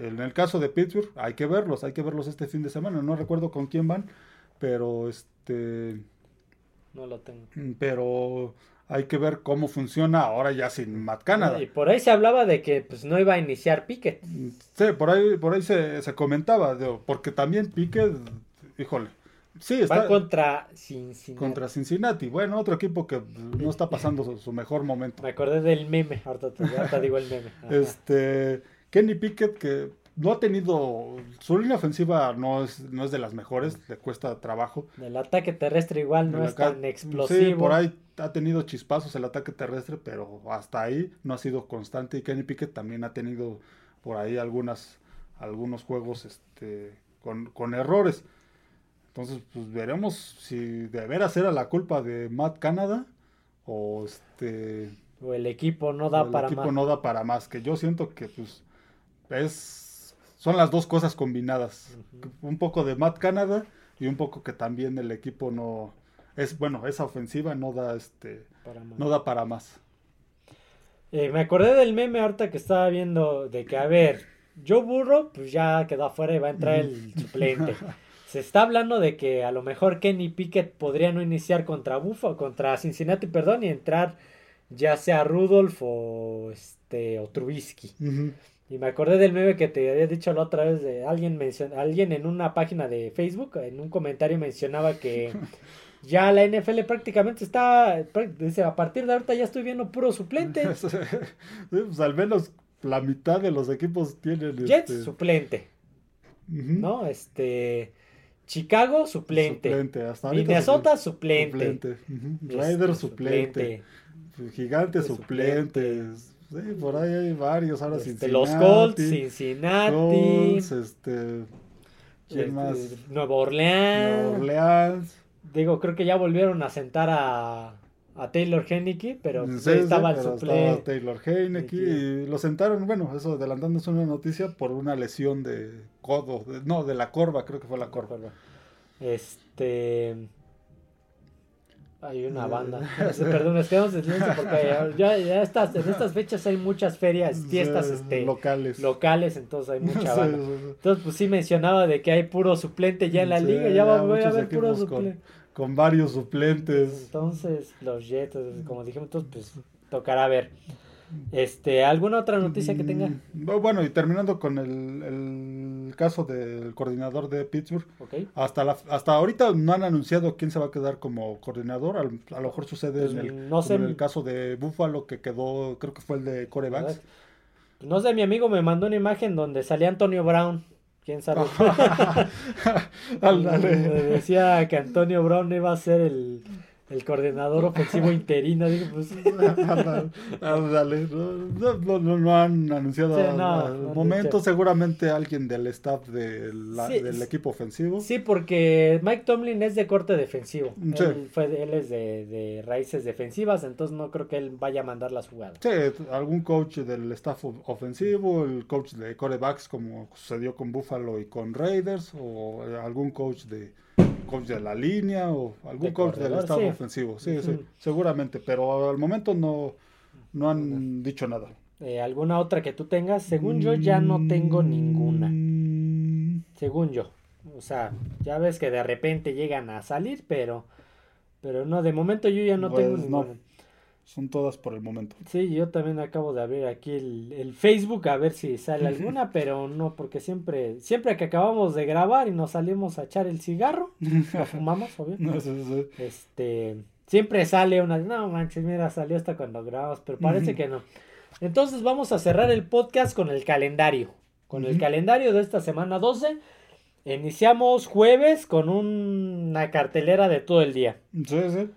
En el caso de Pittsburgh, hay que verlos, hay que verlos este fin de semana. No recuerdo con quién van, pero este. No lo tengo. Pero hay que ver cómo funciona ahora ya sin Matt Canada. Y por ahí se hablaba de que pues no iba a iniciar. Mm, sí, por ahí, por ahí se, comentaba, porque también Pickett, híjole. Sí, está contra Cincinnati. Contra Cincinnati. Bueno, otro equipo que no está pasando su, mejor momento. Me acordé del meme, ahorita, digo el meme. Este Kenny Pickett, que no ha tenido. Su línea ofensiva no es, no es de las mejores, le cuesta trabajo. El ataque terrestre igual no es tan explosivo. Sí, por ahí ha tenido chispazos el ataque terrestre, pero hasta ahí no ha sido constante. Y Kenny Pickett también ha tenido por ahí algunas, algunos juegos este, con, con errores. Entonces, pues veremos si de veras era la culpa de Matt Canada o este o el equipo no da para más. El equipo no da para más, que yo siento que pues es son las dos cosas combinadas. Un poco de Matt Canada y un poco que también el equipo no es bueno, esa ofensiva no da este no da para más. Eh, me acordé del meme ahorita que estaba viendo de que a ver, Joe Burro pues ya quedó afuera y va a entrar el suplente. Se está hablando de que a lo mejor Kenny Pickett podría no iniciar contra Buffalo, contra Cincinnati, perdón, y entrar ya sea Rudolph o este o Trubisky. Y me acordé del meme que te había dicho la otra vez de alguien mencion, alguien en una página de Facebook, en un comentario mencionaba que ya la NFL prácticamente está, dice, a partir de ahorita ya estoy viendo puro suplente. pues al menos la mitad de los equipos tienen Jets este, suplente. ¿No? Este Chicago, suplente. Minnesota, suplente. Este, Raiders, suplente. Gigantes, suplentes. Sí, por ahí hay varios. Ahora este, Cincinnati. Los Colts, Cincinnati. Colts, este. ¿Quién este, más? Nueva Orleans. Nueva Orleans. Digo, creo que ya volvieron a sentar a, a Taylor Heineke, pero estaba el. Estaba Taylor Heineke y lo sentaron, bueno, eso adelantándose una noticia por una lesión de codo, no, de la corva, creo que fue la corva. Este. Hay una banda. Perdón, nos quedamos en silencio porque ya, ya estas, en estas fechas hay muchas ferias, fiestas este, locales. locales, entonces hay mucha banda. Entonces, pues sí mencionaba de que hay puro suplente ya en la liga, ya, va, voy a ver puro suplente con varios suplentes. Entonces, los Jets, como dijimos, pues tocará ver. Este, ¿Alguna otra noticia que tenga? Mm, bueno, y terminando con el, caso del coordinador de Pittsburgh. Hasta, la, hasta ahorita no han anunciado quién se va a quedar como coordinador. A, lo mejor sucede pues en, el, no sé, en el caso de Buffalo, que quedó, creo que fue el de corebacks. No sé, mi amigo me mandó una imagen donde salía Antonio Brown quién sabe. decía que Antonio Brown iba a ser el, el coordinador ofensivo interino. Digo, pues. Dale, no, no, no, han anunciado al momento. Seguramente alguien del staff del equipo ofensivo. Sí, porque Mike Tomlin es de corte defensivo. Él, fue, él es de, de, raíces defensivas, entonces no creo que él vaya a mandar las jugadas. Sí, algún coach del staff ofensivo, el coach de corebacks, como sucedió con Buffalo y con Raiders, o algún coach de coach de la línea o algún coach del estado ofensivo. Sí, sí, seguramente, pero al momento no, no han dicho nada. Eh, ¿Alguna otra que tú tengas? Según yo ya no tengo ninguna. Según yo. O sea, ya ves que de repente llegan a salir, pero pero no, de momento yo ya no tengo pues ninguna. Son todas por el momento. Sí, yo también acabo de abrir aquí el, Facebook a ver si sale alguna, pero no, porque siempre, siempre que acabamos de grabar y nos salimos a echar el cigarro, lo fumamos, obvio. Este, siempre sale una, no manches, mira, salió hasta cuando grabamos, pero parece que no. Entonces vamos a cerrar el podcast con el calendario. Con el calendario de esta semana 12. Iniciamos jueves con una cartelera de todo el día. Sí, sí.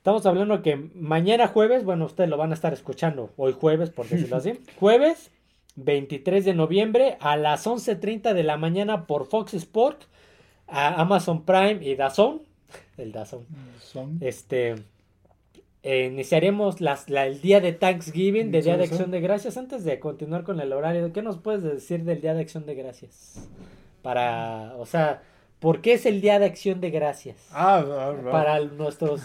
Estamos hablando que mañana jueves, bueno, ustedes lo van a estar escuchando hoy jueves, por decirlo así. Jueves 23 de noviembre a las 11.30 de la mañana por Fox Sport, a Amazon Prime y DAZN. El DAZN. Este. Eh, iniciaremos las, el día de Thanksgiving, de Día de Acción de Gracias. Antes de continuar con el horario, ¿qué nos puedes decir del Día de Acción de Gracias? Para, o sea, ¿Por qué es el Día de Acción de Gracias? Ah, ah, ah. Para nuestros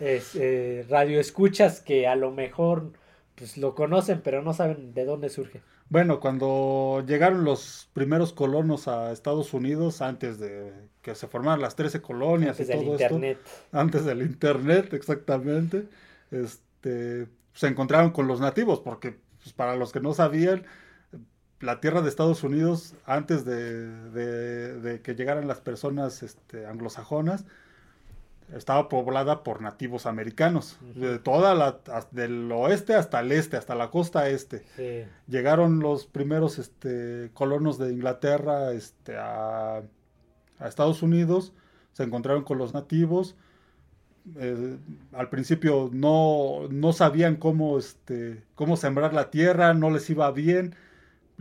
eh, radioescuchas que a lo mejor pues, lo conocen, pero no saben de dónde surge. Bueno, cuando llegaron los primeros colonos a Estados Unidos, antes de que se formaran las 13 colonias antes y del Internet. antes del Internet, exactamente, este, se encontraron con los nativos, porque pues, para los que no sabían, la tierra de Estados Unidos, antes de, que llegaran las personas este, anglosajonas, estaba poblada por nativos americanos, de toda la, del oeste hasta el este, hasta la costa este. Llegaron los primeros este, colonos de Inglaterra este, a, Estados Unidos, se encontraron con los nativos. Eh, al principio no, no sabían cómo, este, cómo sembrar la tierra, no les iba bien,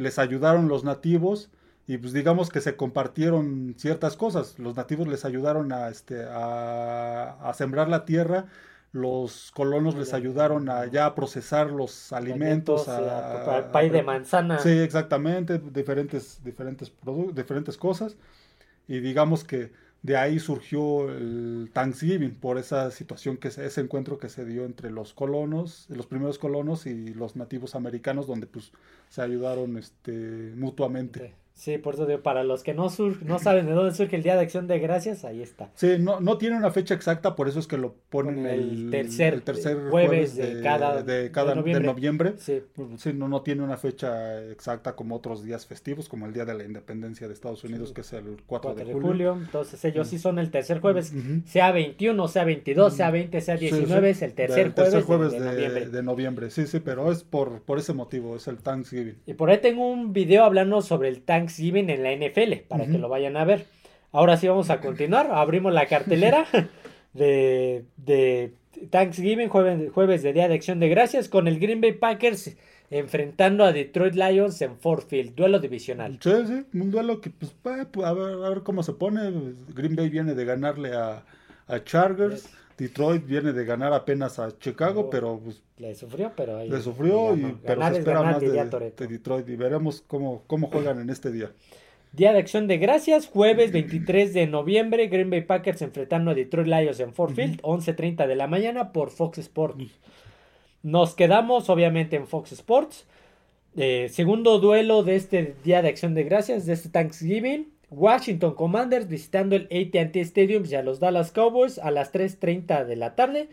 les ayudaron los nativos y pues digamos que se compartieron ciertas cosas. Los nativos les ayudaron a, este, a, sembrar la tierra, los colonos les ayudaron a ya procesar los alimentos, a, a, pay de manzana. Sí, exactamente, diferentes, diferentes, diferentes cosas. Y digamos que de ahí surgió el Thanksgiving, por esa situación, que ese encuentro que se dio entre los colonos, los primeros colonos y los nativos americanos, donde pues se ayudaron este, mutuamente. Sí, por eso digo, para los que no, no saben de dónde surge el Día de Acción de Gracias, ahí está. Sí, no, no tiene una fecha exacta, por eso es que lo ponen el, tercer, jueves, de, cada, de, cada noviembre. Sí. sí. no, no tiene una fecha exacta como otros días festivos, como el Día de la Independencia de Estados Unidos, que es el 4, de, julio. Entonces ellos sí son el tercer jueves, sea 21, sea 22, sea 20, sea 19, es el tercer jueves, de, noviembre. de, noviembre. Sí, sí, pero es por, por ese motivo, es el Thanksgiving. Y por ahí tengo un video hablando sobre el Thanksgiving Thanksgiving en la NFL, para que lo vayan a ver. Ahora sí vamos a continuar, abrimos la cartelera de, de Thanksgiving, jueves, jueves de Día de Acción de Gracias, con el Green Bay Packers enfrentando a Detroit Lions en Ford Field, duelo divisional. Sí, sí, un duelo que pues, pues a, ver, a ver cómo se pone. Green Bay viene de ganarle a, a Chargers. Detroit viene de ganar apenas a Chicago, pero pues, le sufrió, pero ahí, le sufrió y pero se espera más de, Detroit y veremos cómo, cómo juegan en este día. Día de Acción de Gracias, jueves 23 de noviembre, Green Bay Packers enfrentando a Detroit Lions en Ford Field, 11.30 de la mañana por Fox Sports. Nos quedamos obviamente en Fox Sports. Eh, segundo duelo de este Día de Acción de Gracias, de este Thanksgiving. Washington Commanders visitando el ATT Stadium y a los Dallas Cowboys a las 3.30 de la tarde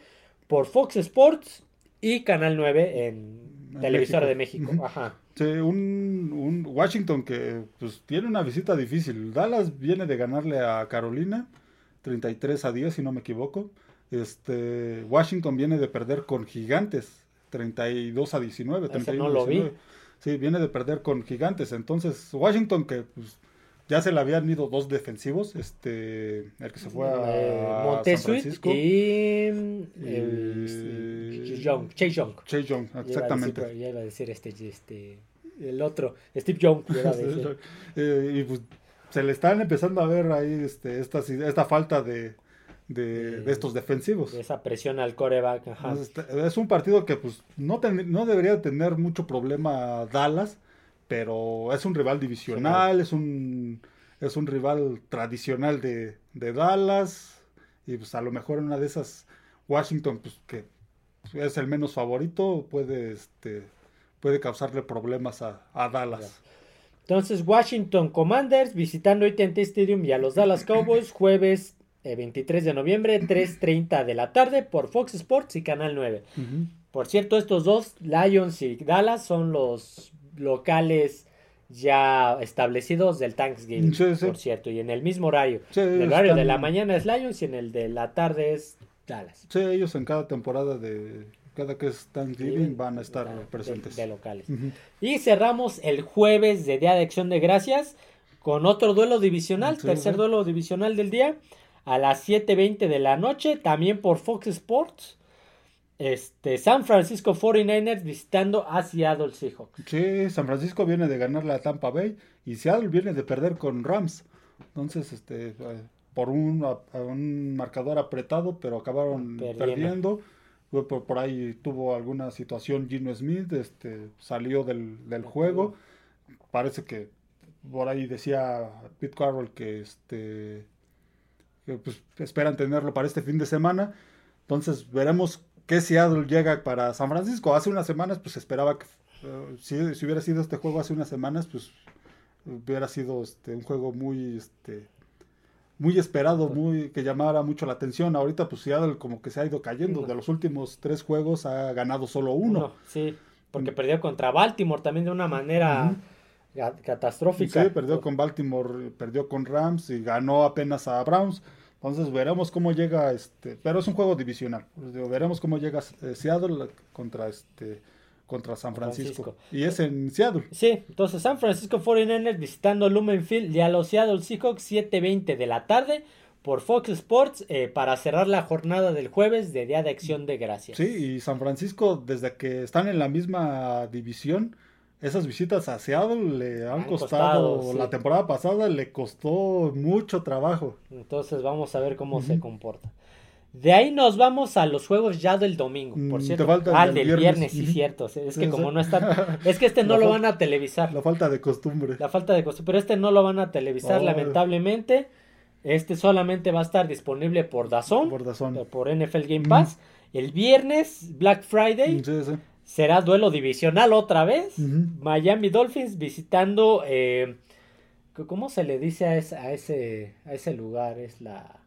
por Fox Sports y Canal 9 en, Televisora de México. Ajá. Sí, un, Washington que pues, tiene una visita difícil. Dallas viene de ganarle a Carolina 33 a 10, si no me equivoco. Este, Washington viene de perder con Gigantes 32 a 19. no lo vi. Sí, viene de perder con Gigantes. Entonces, Washington que pues, ya se le habían ido dos defensivos, este, el que se fue a, eh, San Francisco. y el, Young, Chase Young. Chase Young, exactamente. Ya iba a decir, este, este, el otro, Steve Young. eh, y pues se le están empezando a ver ahí este, esta, esta falta de, de, de, estos defensivos. esa presión al coreback. Este, es un partido que pues no, no debería tener mucho problema Dallas pero es un rival divisional, es un, es un rival tradicional de, de, Dallas, y pues a lo mejor en una de esas Washington, pues que es el menos favorito, puede, este, puede causarle problemas a, a Dallas. Entonces, Washington Commanders visitando AT&T Stadium y a los Dallas Cowboys jueves 23 eh, de noviembre, 3.30 de la tarde por Fox Sports y Canal 9. Por cierto, estos dos, Lions y Dallas, son los locales ya establecidos del Thanksgiving, por cierto, y en el mismo horario. el horario de la mañana es Lions y en el de la tarde es Dallas. Sí, ellos en cada temporada de cada que es Thanksgiving van a estar presentes. De, locales. Y cerramos el jueves de Día de Acción de Gracias con otro duelo divisional, tercer duelo divisional del día, a las 7.20 de la noche, también por Fox Sports. Este, San Francisco 49ers visitando a Seattle Seahawks. Sí, San Francisco viene de ganarle a Tampa Bay y Seattle viene de perder con Rams. Entonces, este, eh, por un, un marcador apretado, pero acabaron perdiendo. Por, ahí tuvo alguna situación Gino Smith, este, salió del, juego. Parece que por ahí decía Pete Carroll que, este, que pues, esperan tenerlo para este fin de semana. Entonces veremos que Seattle llega para San Francisco. Hace unas semanas, pues esperaba que, eh, si, hubiera sido este juego hace unas semanas, pues hubiera sido este, un juego muy, este, muy esperado, muy que llamara mucho la atención. Ahorita, pues Seattle como que se ha ido cayendo. De los últimos tres juegos ha ganado solo uno. sí, porque perdió contra Baltimore también de una manera catastrófica. Sí, perdió con Baltimore, perdió con Rams y ganó apenas a Browns. Entonces veremos cómo llega este, pero es un juego divisional. Veremos cómo llega eh, Seattle contra este contra San Francisco. Y es en Seattle. Sí, entonces San Francisco 49ers visitando Lumenfield y a los Seattle Seahawks 7:20 de la tarde por Fox Sports eh, para cerrar la jornada del jueves de Día de Acción de Gracias. Sí, y San Francisco desde que están en la misma división esas visitas a Seattle le han, costado, la temporada pasada le costó mucho trabajo. Entonces vamos a ver cómo se comporta. De ahí nos vamos a los juegos ya del domingo, por mm, cierto. ah, del viernes, sí, cierto. Es que como no está... Es que este no lo van a televisar. La falta de costumbre. La falta de costumbre. Pero este no lo van a televisar, lamentablemente. Este solamente va a estar disponible por Dazón. Por Dazón. Por NFL Game Pass. El viernes, Black Friday. Sí, sí será duelo divisional otra vez. Miami Dolphins visitando, eh, ¿cómo se le dice a, ese, a ese lugar? Es la,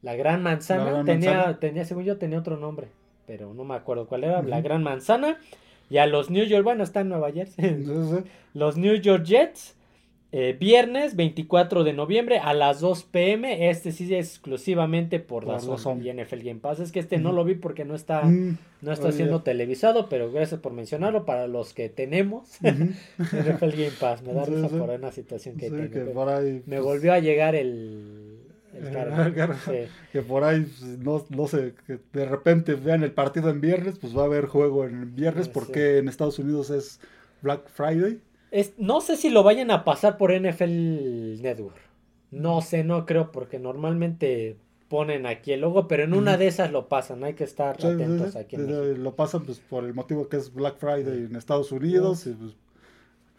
la Gran Manzana. tenía, tenía, según yo, tenía otro nombre, pero no me acuerdo cuál era. La Gran Manzana. Y a los New York, bueno, está en Nueva Jersey. los New York Jets eh, viernes 24 de noviembre a las 2 pm. Este sí es exclusivamente por la y NFL Game Pass. Es que este no lo vi porque no está, mm, no está siendo televisado, pero gracias por mencionarlo. Para los que tenemos NFL Game Pass, me da risa por una situación que, Me volvió a llegar el. Que por ahí, pues, no, no sé, que de repente vean el partido en viernes, pues va a haber juego en viernes, porque en Estados Unidos es Black Friday no sé si lo vayan a pasar por NFL Network. No sé, no creo, porque normalmente ponen aquí el logo, pero en una de esas lo pasan, hay que estar atentos aquí. lo pasan pues por el motivo que es Black Friday en Estados Unidos, y, pues,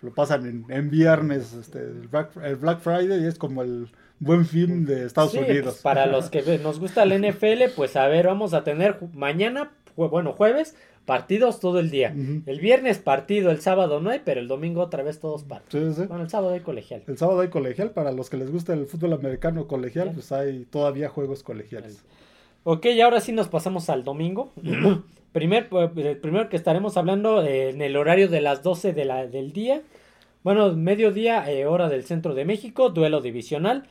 lo pasan en, viernes, este, el, Black, Friday es como el buen film de Estados pues, Unidos. para los que nos gusta el NFL, pues a ver, vamos a tener mañana, bueno, jueves, partidos todo el día. El viernes partido, el sábado no hay, pero el domingo otra vez todos partidos. Bueno, el sábado hay colegial. El sábado hay colegial, para los que les gusta el fútbol americano colegial, pues hay todavía juegos colegiales. Ok, y ahora sí nos pasamos al domingo. Primer, pues, el primero que estaremos hablando eh, en el horario de las 12 de la, del día. Bueno, mediodía, eh, hora del centro de México, duelo divisional.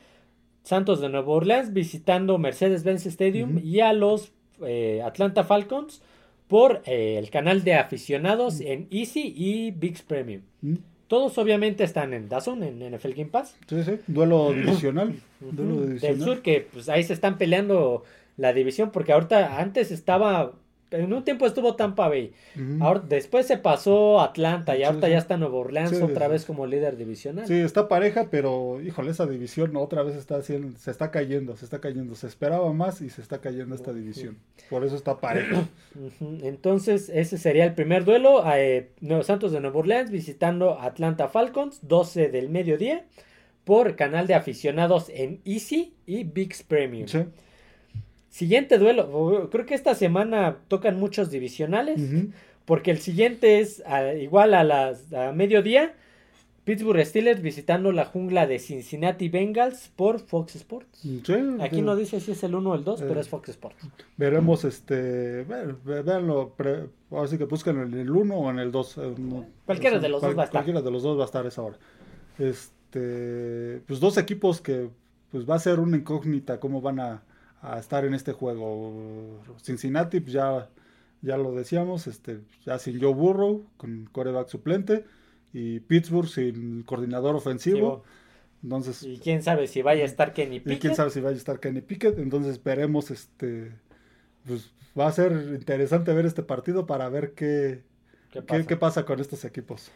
Santos de Nueva Orleans visitando Mercedes-Benz Stadium y a los eh, Atlanta Falcons por eh, el canal de aficionados mm. en Easy y Big Premium. Mm. Todos obviamente están en Dazn, en NFL Game Pass. Sí, sí, duelo divisional. duelo divisional. Del sur que pues ahí se están peleando la división porque ahorita antes estaba en un tiempo estuvo Tampa Bay. Ahora, después se pasó Atlanta y ahorita ya está Nueva Orleans otra vez como líder divisional. Sí, está pareja, pero híjole, esa división otra vez está haciendo, se está cayendo, se está cayendo. Se esperaba más y se está cayendo esta división. Por eso está pareja. Entonces, ese sería el primer duelo. Eh, Nuevos Santos de Nueva Orleans visitando Atlanta Falcons, 12 del mediodía, por canal de aficionados en Easy y Big Premium. Sí. Siguiente duelo. Creo que esta semana tocan muchos divisionales. Porque el siguiente es igual a las a mediodía. Pittsburgh Steelers visitando la jungla de Cincinnati Bengals por Fox Sports. Aquí no dice si es el 1 o el 2, pero es Fox Sports. Veremos, este, veanlo, así que busquen en el 1 o en el 2. Eh, cualquiera de los dos va a estar. Cualquiera de los dos va a estar esa hora. Este, pues dos equipos que pues va a ser una incógnita cómo van a, a estar en este juego. Cincinnati, pues ya, ya lo decíamos, este, ya sin Joe Burrow, con coreback suplente, y Pittsburgh sin coordinador ofensivo. Entonces, y quién sabe si vaya a estar Kenny Pickett. Y quién sabe si vaya a estar Kenny Pickett. Entonces esperemos, este, pues va a ser interesante ver este partido para ver qué, qué pasa con estos equipos.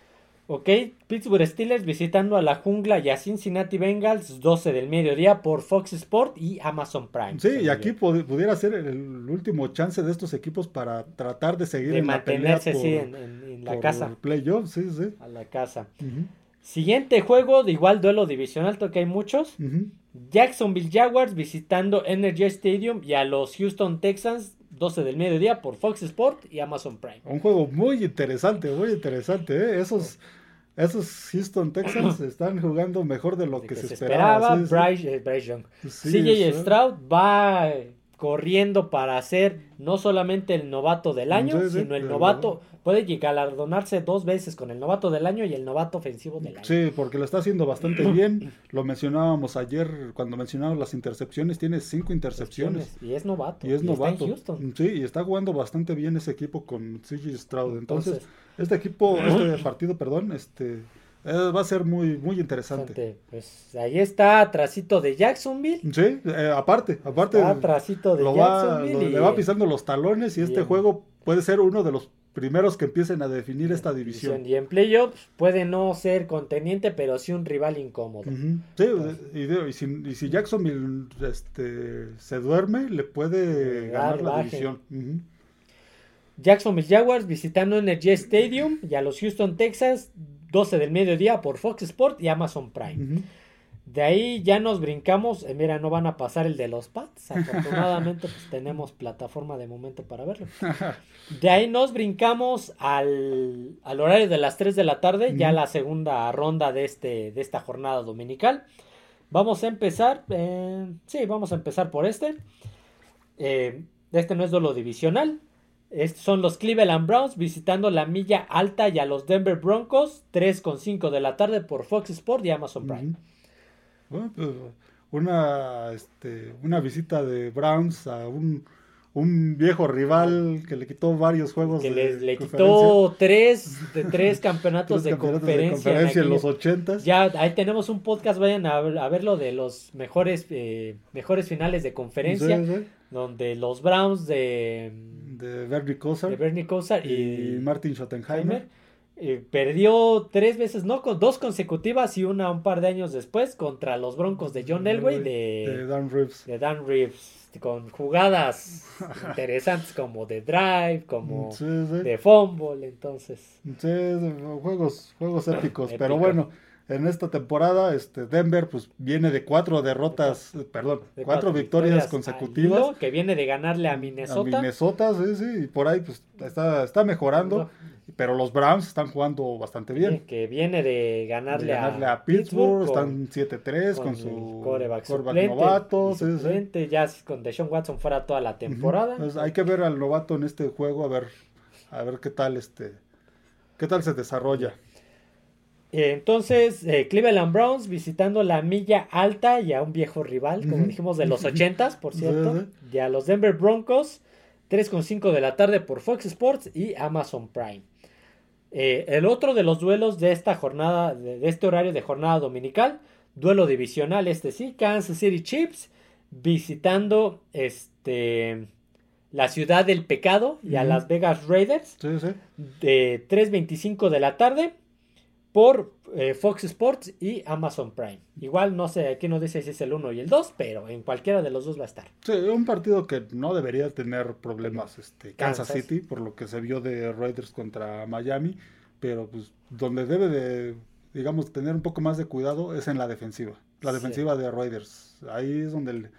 Ok, Pittsburgh Steelers visitando a la jungla y a Cincinnati Bengals, 12 del mediodía por Fox Sport y Amazon Prime. Sí, y aquí pudiera ser el, último chance de estos equipos para tratar de seguir en mantenerse la pelea en, la casa. Playoff, sí, sí. A la casa. Siguiente juego, de igual duelo divisional, que hay muchos. Jacksonville Jaguars visitando Energy Stadium y a los Houston Texans 12 del mediodía por Fox Sport y Amazon Prime. Un juego muy interesante, muy interesante. ¿eh? Esos, esos Houston Texans están jugando mejor de lo que, se, esperaba. Bryce, eh, Young. CJ Stroud va corriendo para ser no solamente el novato del año, sino el novato, puede galardonarse dos veces con el novato del año y el novato ofensivo del año. Sí, porque lo está haciendo bastante bien. Lo mencionábamos ayer cuando mencionábamos las intercepciones, tiene cinco intercepciones. Y es novato. Y es novato. Sí, y está jugando bastante bien ese equipo con CG Stroud. Entonces, este equipo, este partido, perdón, este eh, va a ser muy, muy interesante. Pues ahí está, trasito de Jacksonville. Sí, eh, aparte, aparte. trasito de Jacksonville. le va pisando los talones y este juego puede ser uno de los primeros que empiecen a definir esta división. Y en playoffs puede no ser conteniente, pero sí un rival incómodo. Sí, y, si, Jacksonville este, se duerme, le puede ganar la división. Jacksonville Jaguars visitando Energy Stadium y a los Houston Texas 12 del mediodía por Fox Sport y Amazon Prime. De ahí ya nos brincamos. Eh, mira, no van a pasar el de los Pats. Afortunadamente, pues tenemos plataforma de momento para verlo. De ahí nos brincamos al, horario de las 3 de la tarde, ya la segunda ronda de, este, de esta jornada dominical. Vamos a empezar. Eh, sí, vamos a empezar por este. Eh, este no es lo divisional. Estos son los Cleveland Browns visitando la milla alta y a los Denver Broncos, 3.5 de la tarde por Fox Sport y Amazon Prime. Pues, una, este, una visita de Browns a un, viejo rival que le quitó varios juegos. Que le, quitó tres, de tres campeonatos, de, conferencia en los ochentas. Ya ahí tenemos un podcast, vayan a, verlo de los mejores, eh, mejores finales de conferencia. Donde los Browns de de Bernie Kosar, de Bernie Kosar y, Martin Schottenheimer. Eh, perdió tres veces, no, con dos consecutivas y una un par de años después contra los Broncos de John Elway de, Dan Reeves. De Dan Reeves, con jugadas interesantes como de drive, como de fumble, entonces. Sí, juegos, juegos épicos, pero bueno en esta temporada, este Denver pues viene de cuatro derrotas, perdón, cuatro, victorias, consecutivas. que viene de ganarle a Minnesota. A Minnesota, sí, sí, y por ahí pues está, está mejorando. Pero los Browns están jugando bastante bien. que viene de ganarle, a, Pittsburgh, están 7-3 con, su coreback, novato. Ya con Deshaun Watson fuera toda la temporada. Pues, hay que ver al novato en este juego, a ver, a ver qué tal este, qué tal se desarrolla. Entonces, eh, Cleveland Browns visitando la milla alta y a un viejo rival, como dijimos, de los 80 por cierto. Y a los Denver Broncos, 3.5 de la tarde por Fox Sports y Amazon Prime. Eh, el otro de los duelos de esta jornada, de, este horario de jornada dominical, duelo divisional, este sí, Kansas City Chiefs visitando este la ciudad del pecado y a Las Vegas Raiders de 3.25 de la tarde por eh, Fox Sports y Amazon Prime. Igual no sé, aquí no dice si es el 1 y el 2, pero en cualquiera de los dos va a estar. Sí, un partido que no debería tener problemas este Kansas, City, por lo que se vio de Raiders contra Miami, pero pues donde debe de, digamos, tener un poco más de cuidado es en la defensiva. La defensiva de Raiders. Ahí es donde le,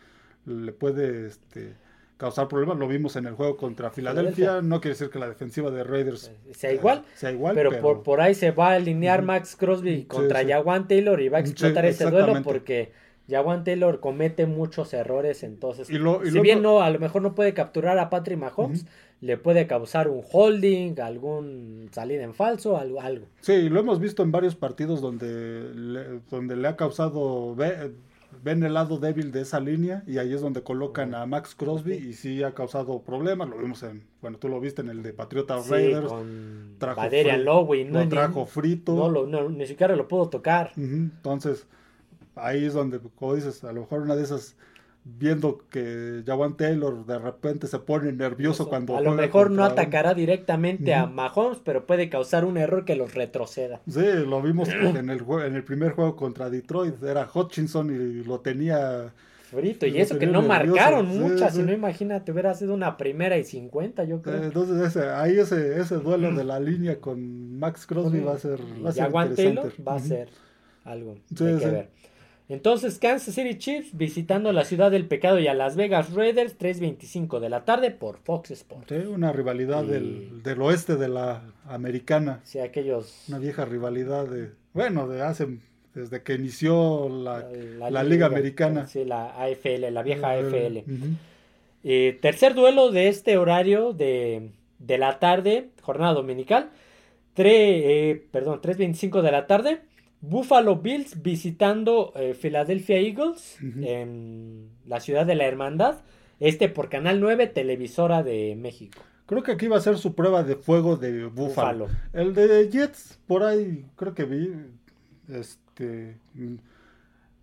le puede este causar problemas. Lo vimos en el juego contra Filadelfia. No quiere decir que la defensiva de Raiders eh, sea igual. sea igual pero, Por, por ahí se va a alinear Max Crosby contra Jawan Taylor y va a explotar ese duelo porque Jawan Taylor comete muchos errores. Entonces, si bien no, a lo mejor no puede capturar a Patrick Mahomes. Le puede causar un holding, algún salida en falso, algo. algo. Sí, lo hemos visto en varios partidos donde donde le ha causado ven el lado débil de esa línea y ahí es donde colocan a Max Crosby y sí ha causado problemas. Lo vimos en, bueno, tú lo viste en el de Patriota Raiders. trajo, frito, no, trajo frito. No, ni siquiera lo puedo tocar. Entonces, ahí es donde, como dices, a lo mejor una de esas viendo que Jawan Taylor de repente se pone nervioso cuando... A lo mejor no atacará directamente a Mahomes, pero puede causar un error que los retroceda. Sí, lo vimos en el, en el primer juego contra Detroit, era Hutchinson y lo tenía... Frito, y eso que no marcaron muchas, si no imagínate, hubiera sido una primera y 50, yo creo. entonces ese, ahí ese, ese duelo de la línea con Max Crosby va a ser... Va a ser Taylor va a ser algo que ver. Entonces, Kansas City Chiefs visitando la ciudad del pecado y a Las Vegas Raiders, 3.25 de la tarde por Fox Sports. una rivalidad del, oeste de la americana. Sí, aquellos. Una vieja rivalidad de. Bueno, de hace. Desde que inició la, Liga, Americana. Sí, la AFL, la vieja AFL. Eh, tercer duelo de este horario de, de la tarde, jornada dominical. 3, eh, perdón, 3.25 de la tarde. Buffalo Bills visitando eh, Philadelphia Eagles en la ciudad de la Hermandad. Este por Canal 9, televisora de México. Creo que aquí va a ser su prueba de fuego de Buffalo. El de Jets, por ahí, creo que vi. Este.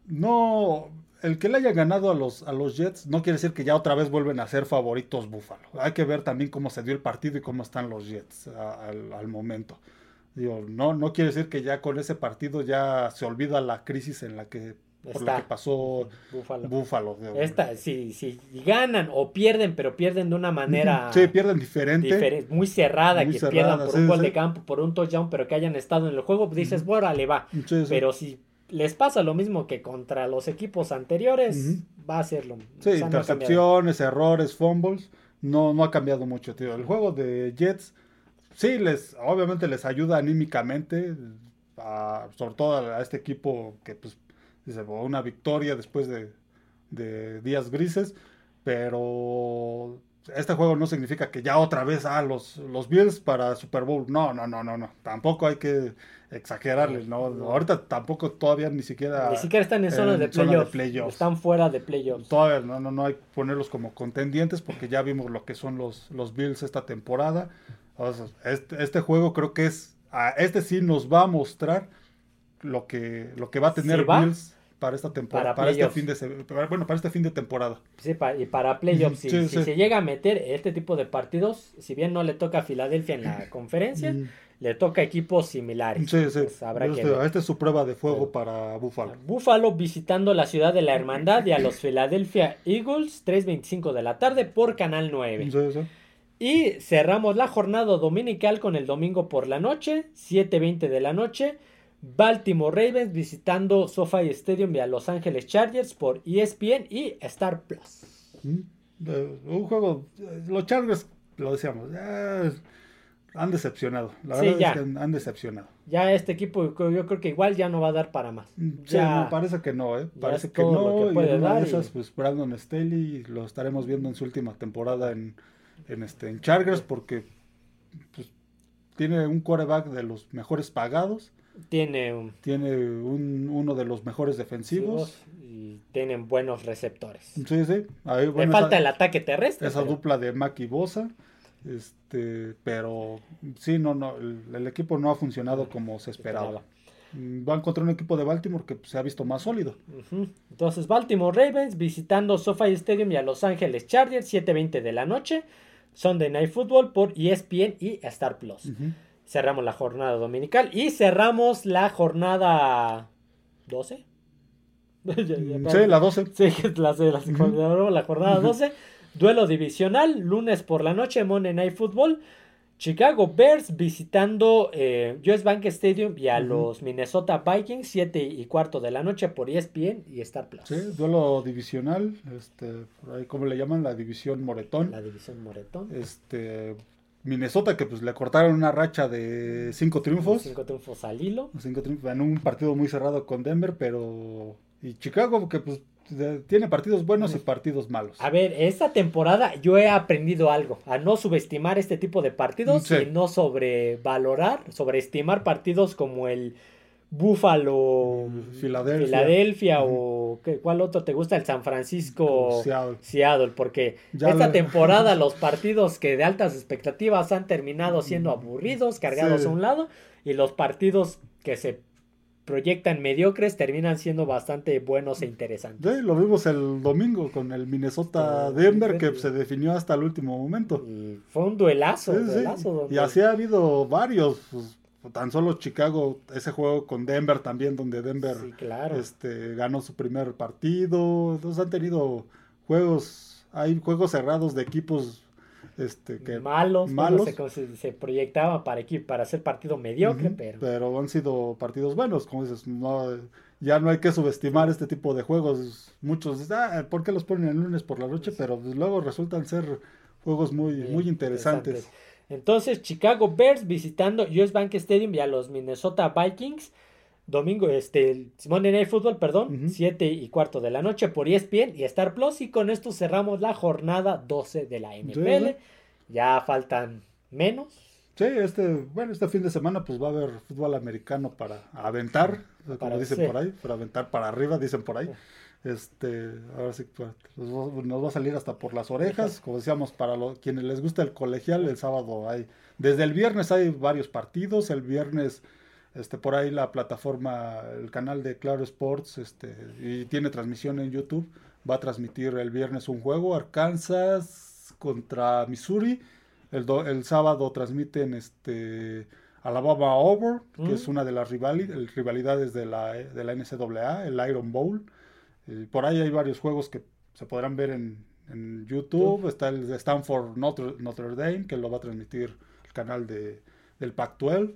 No. El que le haya ganado a los, a los Jets no quiere decir que ya otra vez vuelven a ser favoritos Buffalo. Hay que ver también cómo se dio el partido y cómo están los Jets al momento. Digo, no, no quiere decir que ya con ese partido ya se olvida la crisis en la que por la que pasó Búfalo. Esta, si, si ganan o pierden, pero pierden de una manera. Sí, pierden diferente. muy cerrada, que pierdan por un gol de campo, por un touchdown, pero que hayan estado en el juego, dices, bueno, le va. pero si les pasa lo mismo que contra los equipos anteriores, va a ser lo Sí, intercepciones, errores, fumbles. No, no ha cambiado mucho, tío. El juego de Jets sí, les, obviamente les ayuda anímicamente, sobre todo a, este equipo que pues dice, una victoria después de, días grises, pero este juego no significa que ya otra vez a ah, los, los Bills para Super Bowl. No, no, no, no, no. Tampoco hay que exagerarle, ¿no? Ahorita tampoco todavía ni siquiera. Ni siquiera están en zona, de, playoffs. Están fuera de playoffs. Todavía no, no, no hay que ponerlos como contendientes porque ya vimos lo que son los, los Bills esta temporada. Este, este, juego creo que es, este sí nos va a mostrar lo que, lo que va a tener Bills para esta temporada, para, este fin de bueno, para este fin de temporada. Sí, y para playoffs, si, se llega a meter este tipo de partidos, si bien no le toca a Filadelfia en la conferencia, le toca equipos similares. Sí, sí. Pues este, esta es su prueba de fuego para Buffalo. Buffalo visitando la ciudad de la Hermandad y a los Philadelphia Eagles, 3.25 de la tarde por Canal 9. Sí, sí. Y cerramos la jornada dominical con el domingo por la noche, 7.20 de la noche. Baltimore Ravens visitando SoFi Stadium y a Los Ángeles Chargers por ESPN y Star Plus. Mm, un juego, los Chargers, lo decíamos, han decepcionado. La verdad es que han decepcionado. Ya este equipo, yo creo que igual ya no va a dar para más. Mm, ya, parece que no, ¿eh? Parece que no. puede dar esas, pues Brandon Staley lo estaremos viendo en su última temporada en en, este, en Chargers porque pues, tiene un quarterback de los mejores pagados. Tiene, un, tiene un, uno de los mejores defensivos. Y tienen buenos receptores. Sí, sí. Le falta el ataque terrestre. Esa dupla de Mack y Bosa. Este, pero sí, no, no, el, equipo no ha funcionado como se esperaba. Va a encontrar un equipo de Baltimore que se ha visto más sólido. Entonces, Baltimore Ravens visitando SoFi Stadium y a Los Ángeles Chargers, 7:20 de la noche. Sunday Night Football por ESPN y Star Plus. Cerramos la jornada dominical y cerramos la jornada 12. sí, la 12. Sí, la, la, la jornada 12. Duelo divisional, lunes por la noche, Monday Night Football. Chicago Bears visitando eh, US Bank Stadium y a los Minnesota Vikings, 7 y cuarto de la noche por ESPN y Star Plus. Sí, duelo divisional, este, por ahí, ¿cómo le llaman? La división Moretón. La división Moretón. Este, Minnesota que pues le cortaron una racha de cinco triunfos. Cinco triunfos al hilo. Cinco triunfos en un partido muy cerrado con Denver, pero... Y Chicago que pues tiene partidos buenos y partidos malos. A ver, esta temporada yo he aprendido algo, a no subestimar este tipo de partidos y no sobrevalorar, sobreestimar partidos como el Buffalo, Filadelfia, o ¿qué, cuál otro te gusta, el San Francisco Seattle, porque esta temporada los partidos que de altas expectativas han terminado siendo aburridos, cargados a un lado, y los partidos que se proyectan mediocres terminan siendo bastante buenos e interesantes. Sí, lo vimos el domingo con el Minnesota Denver que se definió hasta el último momento. Y fue un duelazo. Y así ha habido varios. Pues, tan solo Chicago, ese juego con Denver también, donde Denver este, ganó su primer partido. Entonces han tenido juegos, hay juegos cerrados de equipos este, que malos, malos. Se, se, proyectaba para, para hacer partido mediocre, pero... pero han sido partidos buenos, como dices, no, ya no hay que subestimar este tipo de juegos. Muchos dicen, ah, ¿por qué los ponen el lunes por la noche? Pero pues, luego resultan ser juegos muy, muy interesantes. Entonces, Chicago Bears visitando US Bank Stadium y a los Minnesota Vikings. Domingo, este, Monday Night Football, perdón, 7 y cuarto de la noche por ESPN y Star Plus. Y con esto cerramos la jornada 12 de la NFL. Ya faltan menos. Sí, este, bueno, este fin de semana pues va a haber fútbol americano para aventar, como dicen por ahí, para aventar para arriba, dicen por ahí. Este, ahora sí, pues, nos va a salir hasta por las orejas, como decíamos, para los, quienes les gusta el colegial, el sábado hay, desde el viernes hay varios partidos, el viernes este, por ahí la plataforma, el canal de Claro Sports, este, y tiene transmisión en YouTube, va a transmitir el viernes un juego, Arkansas contra Missouri, el, el sábado transmiten este, Alabama Over, que es mm. una de las rivalidades de la, de la NCAA, el Iron Bowl, por ahí hay varios juegos que se podrán ver en, en YouTube, está el de Stanford Notre, Notre Dame, que lo va a transmitir el canal de, del Pac-12,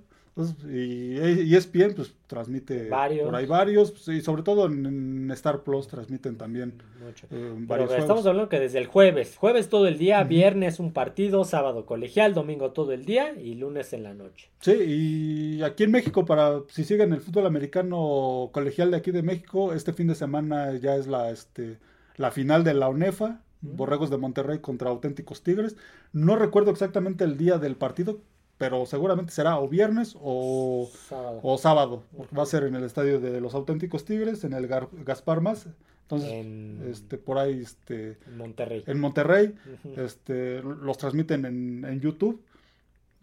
y ESPN pues transmite por ahí varios, pues, y sobre todo en, Star Plus transmiten también eh, varios Estamos hablando que desde el jueves, jueves todo el día, viernes un partido, sábado colegial, domingo todo el día y lunes en la noche. Sí, y aquí en México, para si siguen el fútbol americano colegial de aquí de México, este fin de semana ya es la, este, la final de la UNEFA, Borregos de Monterrey contra Auténticos Tigres. No recuerdo exactamente el día del partido, pero seguramente será o viernes o sábado. O sábado va a ser en el estadio de los auténticos Tigres, en el Gaspar Más. Entonces, este, por ahí, este, en Monterrey. En Monterrey, este, los transmiten en, en, YouTube.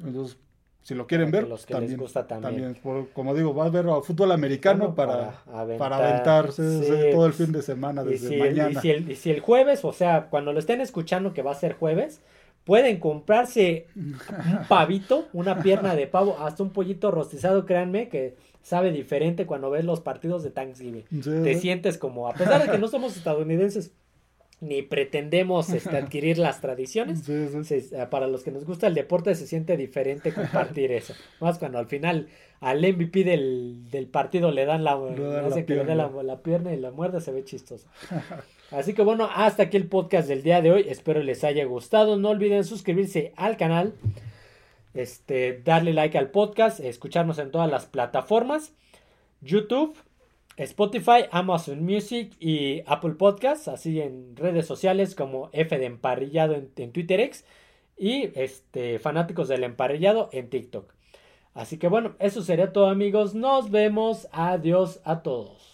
Entonces, si lo quieren ver, los que también, les gusta también. como digo, va a ver fútbol americano para, para, aventarse todo el fin de semana desde mañana. Y si, el, y si el jueves, o sea, cuando lo estén escuchando que va a ser jueves, Pueden comprarse un pavito, una pierna de pavo, hasta un pollito rostizado, créanme, que sabe diferente cuando ves los partidos de Thanksgiving. Te sientes como, a pesar de que no somos estadounidenses, ni pretendemos este, adquirir las tradiciones. para los que nos gusta el deporte se siente diferente compartir eso. Más cuando al final al MVP del, partido le dan la, pierna. la, pierna y la muerde, se ve chistoso. Así que bueno, hasta aquí el podcast del día de hoy. Espero les haya gustado. No olviden suscribirse al canal, este, darle like al podcast, escucharnos en todas las plataformas, YouTube, Spotify, Amazon Music y Apple Podcasts, así en redes sociales como F de Emparrillado en, en Twitter X y este, Fanáticos del Emparrillado en TikTok. Así que bueno, eso sería todo amigos. Nos vemos. Adiós a todos.